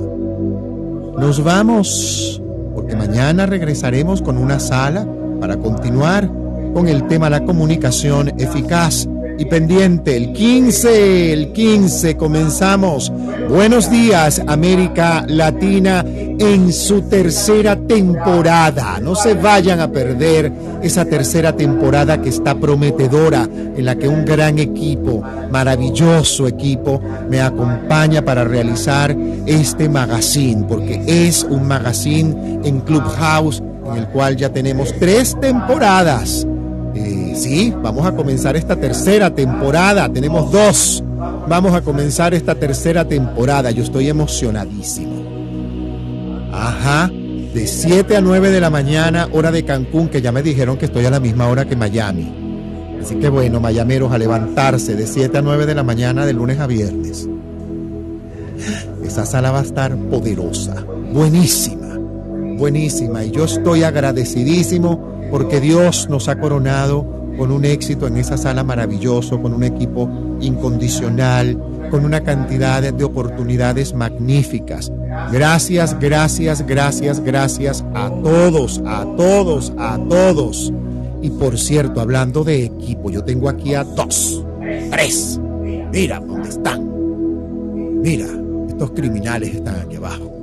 Nos vamos, porque mañana regresaremos con una sala para continuar con el tema la comunicación eficaz y pendiente. El 15, el 15 comenzamos. Buenos días, América Latina, en su tercera temporada. No se vayan a perder esa tercera temporada que está prometedora, en la que un gran equipo, maravilloso equipo, me acompaña para realizar este magazine, porque es un magazine en Clubhouse en el cual ya tenemos tres temporadas Sí, vamos a comenzar esta tercera temporada. Tenemos dos. Vamos a comenzar esta tercera temporada. Yo estoy emocionadísimo. Ajá. De 7 a 9 de la mañana, hora de Cancún, que ya me dijeron que estoy a la misma hora que Miami. Así que bueno, mayameros, a levantarse de 7 a 9 de la mañana de lunes a viernes. Esa sala va a estar poderosa, buenísima, buenísima. Y yo estoy agradecidísimo porque Dios nos ha coronado con un éxito en esa sala maravilloso, con un equipo incondicional, con una cantidad de oportunidades magníficas. Gracias, gracias, gracias, gracias a todos, a todos, a todos. Y por cierto, hablando de equipo, yo tengo aquí a dos, tres. Mira dónde están. Mira, estos criminales están aquí abajo.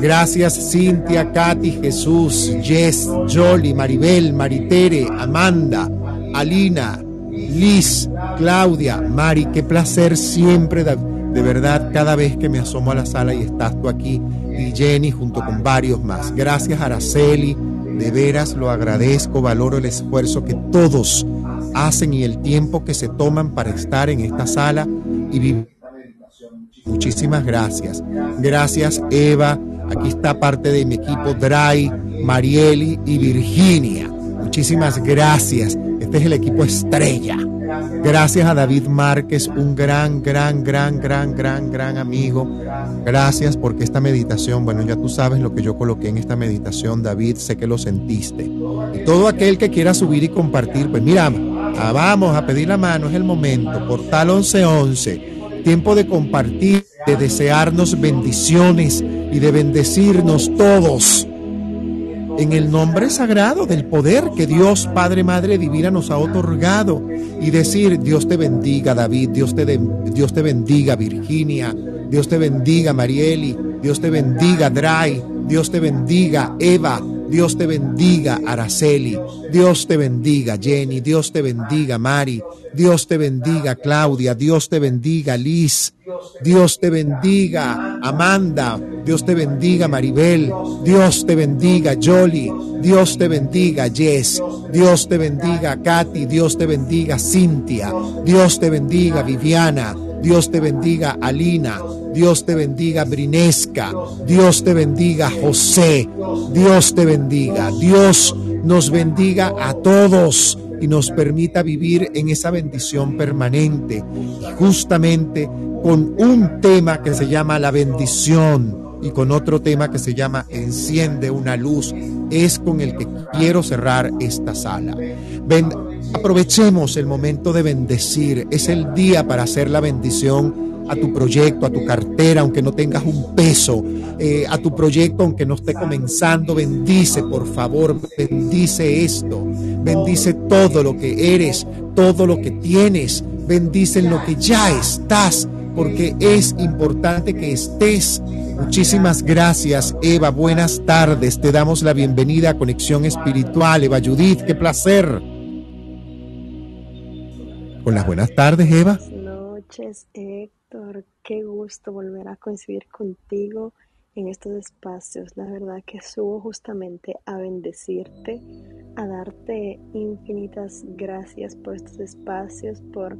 Gracias Cintia, Katy, Jesús, Jess, Jolly, Maribel, Maritere, Amanda, Alina, Liz, Claudia, Mari, qué placer siempre, de verdad, cada vez que me asomo a la sala y estás tú aquí, y Jenny junto con varios más. Gracias, Araceli, de veras lo agradezco, valoro el esfuerzo que todos hacen y el tiempo que se toman para estar en esta sala y vivir. Muchísimas gracias. Gracias, Eva. Aquí está parte de mi equipo, Dry, Marieli y Virginia. Muchísimas gracias. Este es el equipo estrella. Gracias a David Márquez, un gran, gran, gran, gran, gran, gran amigo. Gracias porque esta meditación, bueno, ya tú sabes lo que yo coloqué en esta meditación, David, sé que lo sentiste. Y todo aquel que quiera subir y compartir, pues mira, ah, vamos a pedir la mano, es el momento. Portal 1111, tiempo de compartir, de desearnos bendiciones y de bendecirnos todos. En el nombre sagrado del poder que Dios Padre, Madre Divina nos ha otorgado y decir, Dios te bendiga David, Dios te, Dios te bendiga Virginia, Dios te bendiga Marieli, Dios te bendiga Dray, Dios te bendiga Eva, Dios te bendiga Araceli, Dios te bendiga Jenny, Dios te bendiga Mari, Dios te bendiga Claudia, Dios te bendiga Liz, Dios te bendiga Amanda, Dios te bendiga Maribel, Dios te bendiga Jolly, Dios te bendiga Jess, Dios te bendiga Katy, Dios te bendiga Cintia, Dios te bendiga Viviana, Dios te bendiga Alina, Dios te bendiga Brinesca, Dios te bendiga José, Dios te bendiga, Dios nos bendiga a todos y nos permita vivir en esa bendición permanente. Justamente con un tema que se llama la bendición y con otro tema que se llama Enciende una luz, es con el que quiero cerrar esta sala. Aprovechemos el momento de bendecir, es el día para hacer la bendición a tu proyecto, a tu cartera, aunque no tengas un peso, eh, a tu proyecto, aunque no esté comenzando. Bendice, por favor, bendice esto. Bendice todo lo que eres, todo lo que tienes. Bendice en lo que ya estás, porque es importante que estés. Muchísimas gracias, Eva. Buenas tardes. Te damos la bienvenida a Conexión Espiritual. Eva Judith, qué placer. Con las buenas tardes, Eva. Buenas noches, qué gusto volver a coincidir contigo en estos espacios. La verdad que subo justamente a bendecirte, a darte infinitas gracias por estos espacios, por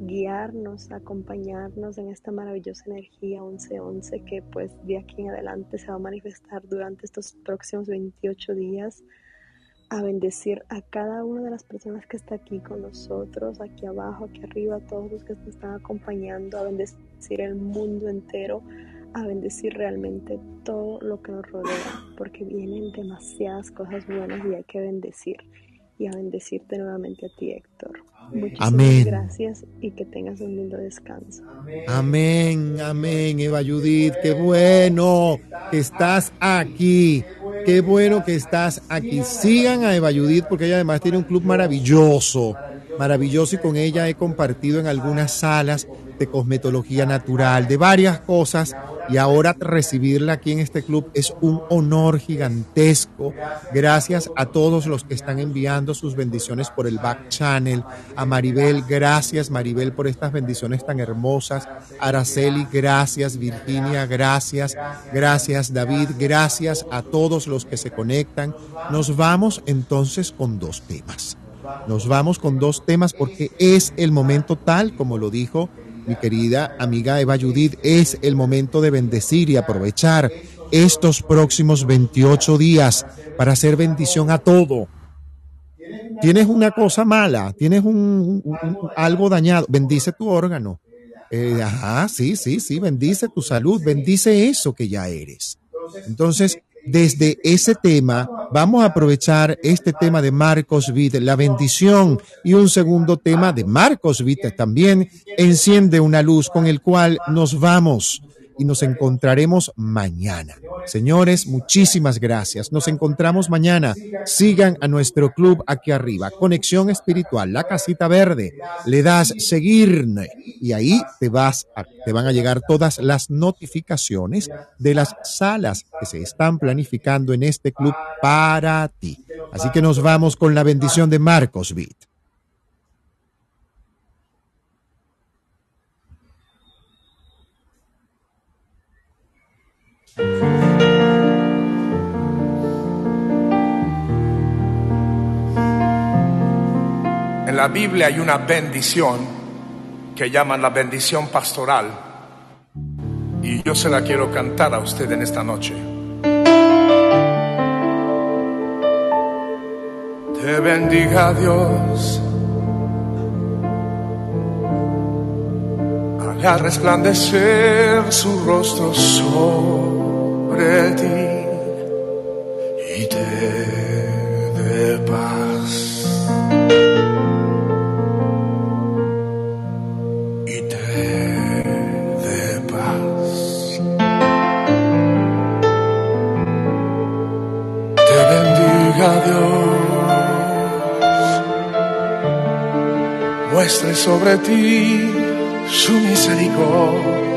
guiarnos, acompañarnos en esta maravillosa energía 1111 que pues de aquí en adelante se va a manifestar durante estos próximos 28 días a bendecir a cada una de las personas que está aquí con nosotros, aquí abajo, aquí arriba, a todos los que nos están acompañando, a bendecir el mundo entero, a bendecir realmente todo lo que nos rodea, porque vienen demasiadas cosas buenas y hay que bendecir. Y a bendecirte nuevamente a ti, Héctor. Muchísimas gracias y que tengas un lindo descanso. Amén, amén, Eva Judith. Qué bueno que estás aquí. Qué bueno que estás aquí. Sigan a Eva Judith porque ella además tiene un club maravilloso, maravilloso y con ella he compartido en algunas salas de cosmetología natural, de varias cosas y ahora recibirla aquí en este club es un honor gigantesco. Gracias a todos los que están enviando sus bendiciones por el back channel. A Maribel, gracias Maribel por estas bendiciones tan hermosas. Araceli, gracias. Virginia, gracias. Gracias David, gracias a todos los que se conectan. Nos vamos entonces con dos temas. Nos vamos con dos temas porque es el momento tal como lo dijo mi querida amiga Eva Judith, es el momento de bendecir y aprovechar estos próximos 28 días para hacer bendición a todo. Tienes una cosa mala, tienes un, algo dañado, bendice tu órgano. Eh, ajá, sí, sí, sí, bendice tu salud, bendice eso que ya eres. Entonces, desde ese tema, vamos a aprovechar este tema de Marcos Witt, la bendición, y un segundo tema de Marcos Witt también, enciende una luz con el cual nos vamos y nos encontraremos mañana. Señores, muchísimas gracias. Nos encontramos mañana. Sigan a nuestro club aquí arriba, Conexión Espiritual, la casita verde. Le das seguir y ahí te vas te van a llegar todas las notificaciones de las salas que se están planificando en este club para ti. Así que nos vamos con la bendición de Marcos Beat. En la Biblia hay una bendición que llaman la bendición pastoral y yo se la quiero cantar a usted en esta noche. Te bendiga Dios. Haga resplandecer su rostro sobre sobre y te dé paz. Te paz. Te bendiga Dios. Muestre sobre ti su misericordia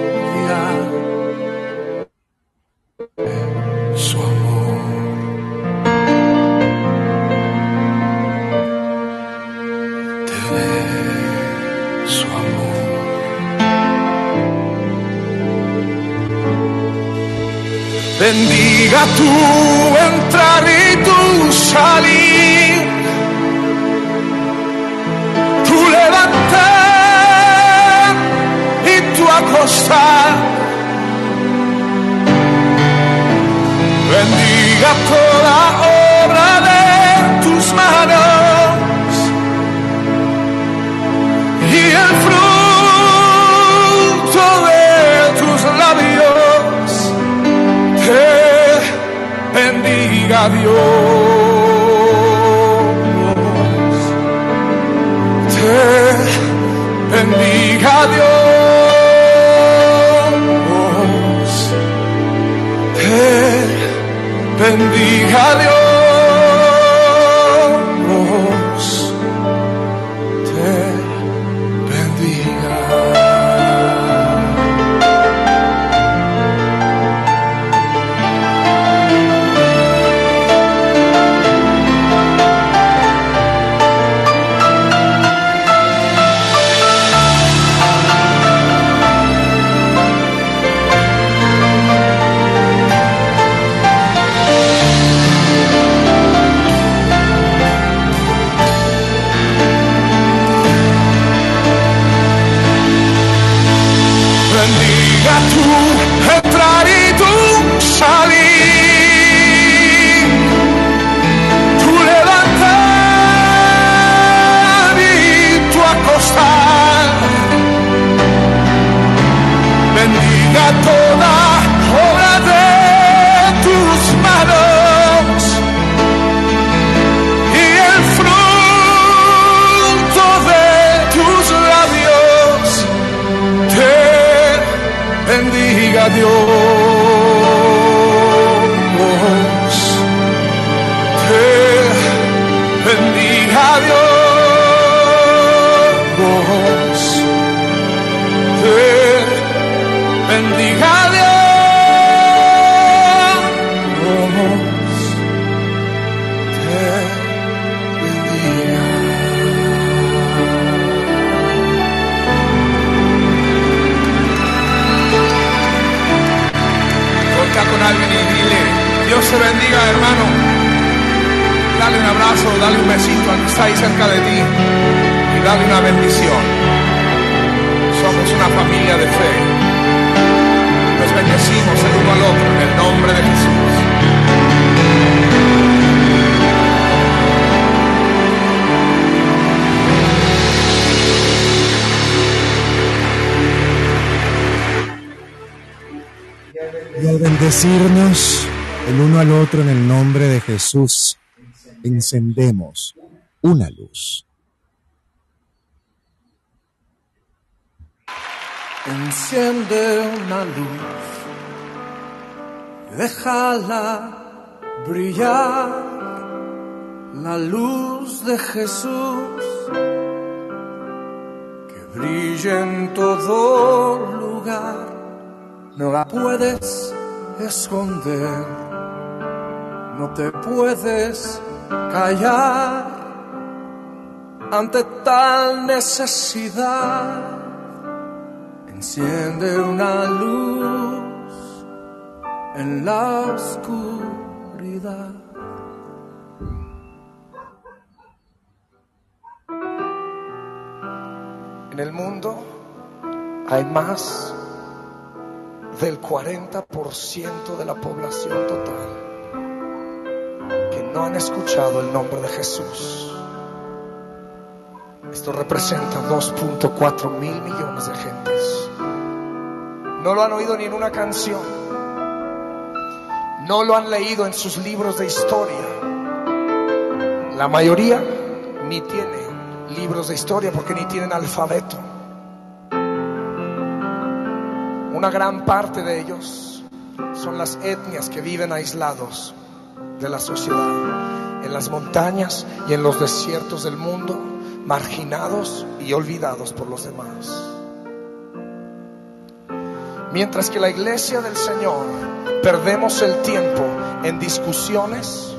tu entrar y tu salir, tu levantar y tu acostar. Bendiga toda obra de tus manos bendiga Dios. Te bendiga Dios. Te bendiga Dios. Dios. Dios te bendiga hermano. Dale un abrazo, dale un besito al que está ahí cerca de ti y dale una bendición. Somos una familia de fe. Nos bendecimos el uno al otro en el nombre de Jesús. Y al bendecirnos el uno al otro en el nombre de Jesús, encendemos una luz. Enciende una luz, déjala brillar, la luz de Jesús, que brille en todo lugar, no la puedes esconder, no te puedes callar ante tal necesidad. Enciende una luz en la oscuridad. En el mundo hay más del 40% de la población total que no han escuchado el nombre de Jesús. Esto representa 2.4 mil millones de gentes. No lo han oído ni en una canción. No lo han leído en sus libros de historia. La mayoría ni tiene libros de historia porque ni tienen alfabeto. Una gran parte de ellos son las etnias que viven aislados de la sociedad, en las montañas y en los desiertos del mundo, marginados y olvidados por los demás. Mientras que la iglesia del Señor perdemos el tiempo en discusiones,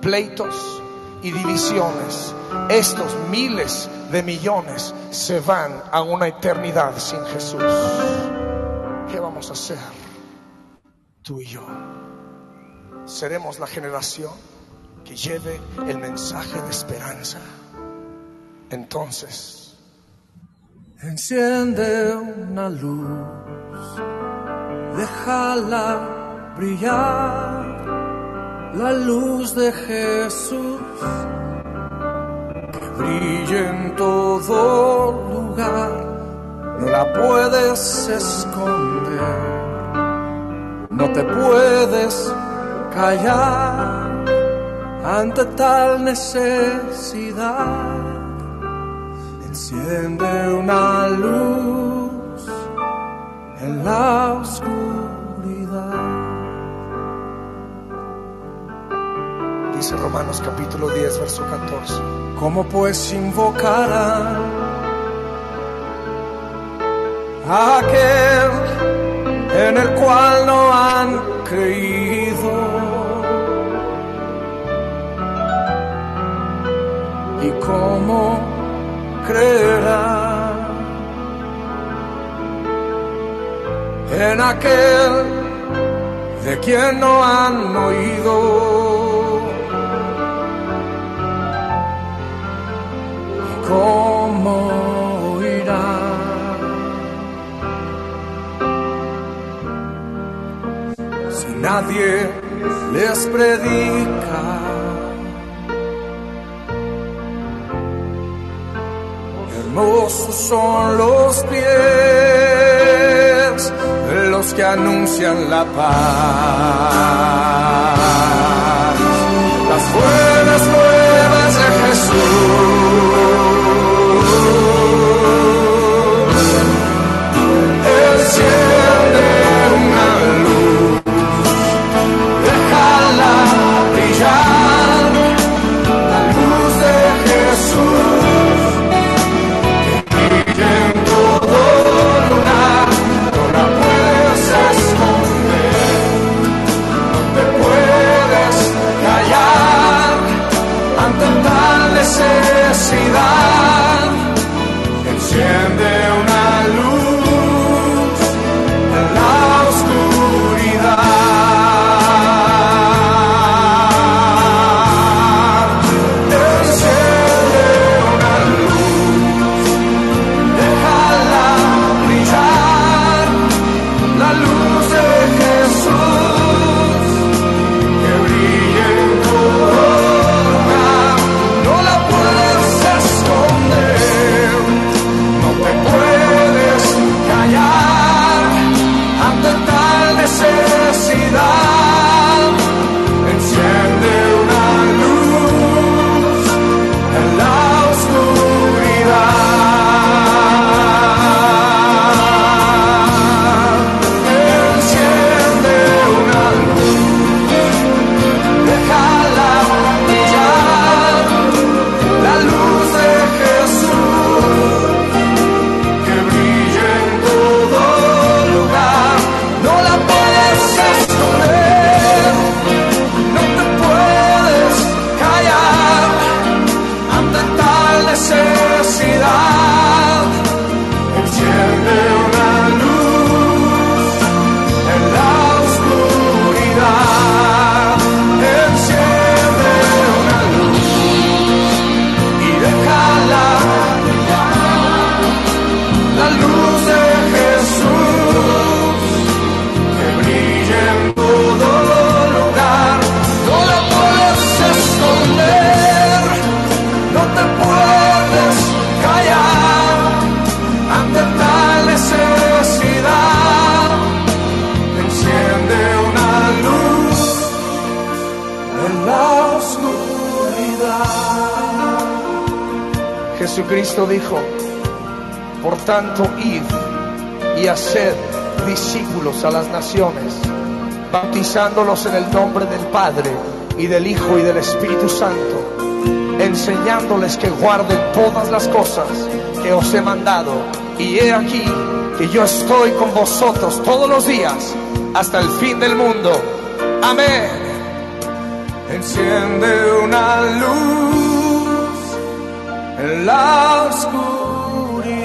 pleitos y divisiones, estos miles de millones se van a una eternidad sin Jesús. ¿Qué vamos a hacer tú y yo? Seremos la generación que lleve el mensaje de esperanza. Entonces, Enciende una luz, déjala brillar, la luz de Jesús, que brille en todo lugar, no la puedes esconder, no te puedes callar ante tal necesidad. Enciende una luz en la oscuridad. Dice Romanos capítulo 10, verso 14. ¿Cómo pues invocarán a aquel en el cual no han creído? ¿Y cómo creerán en aquel de quien no han oído? cómo nadie les predica, hermosos son los pies de los que anuncian la paz. Las buenas nuevas de Jesús. En el nombre del Padre y del Hijo y del Espíritu Santo, enseñándoles que guarden todas las cosas que os he mandado. Y he aquí que yo estoy con vosotros todos los días hasta el fin del mundo. Amén. Enciende una luz en la oscuridad.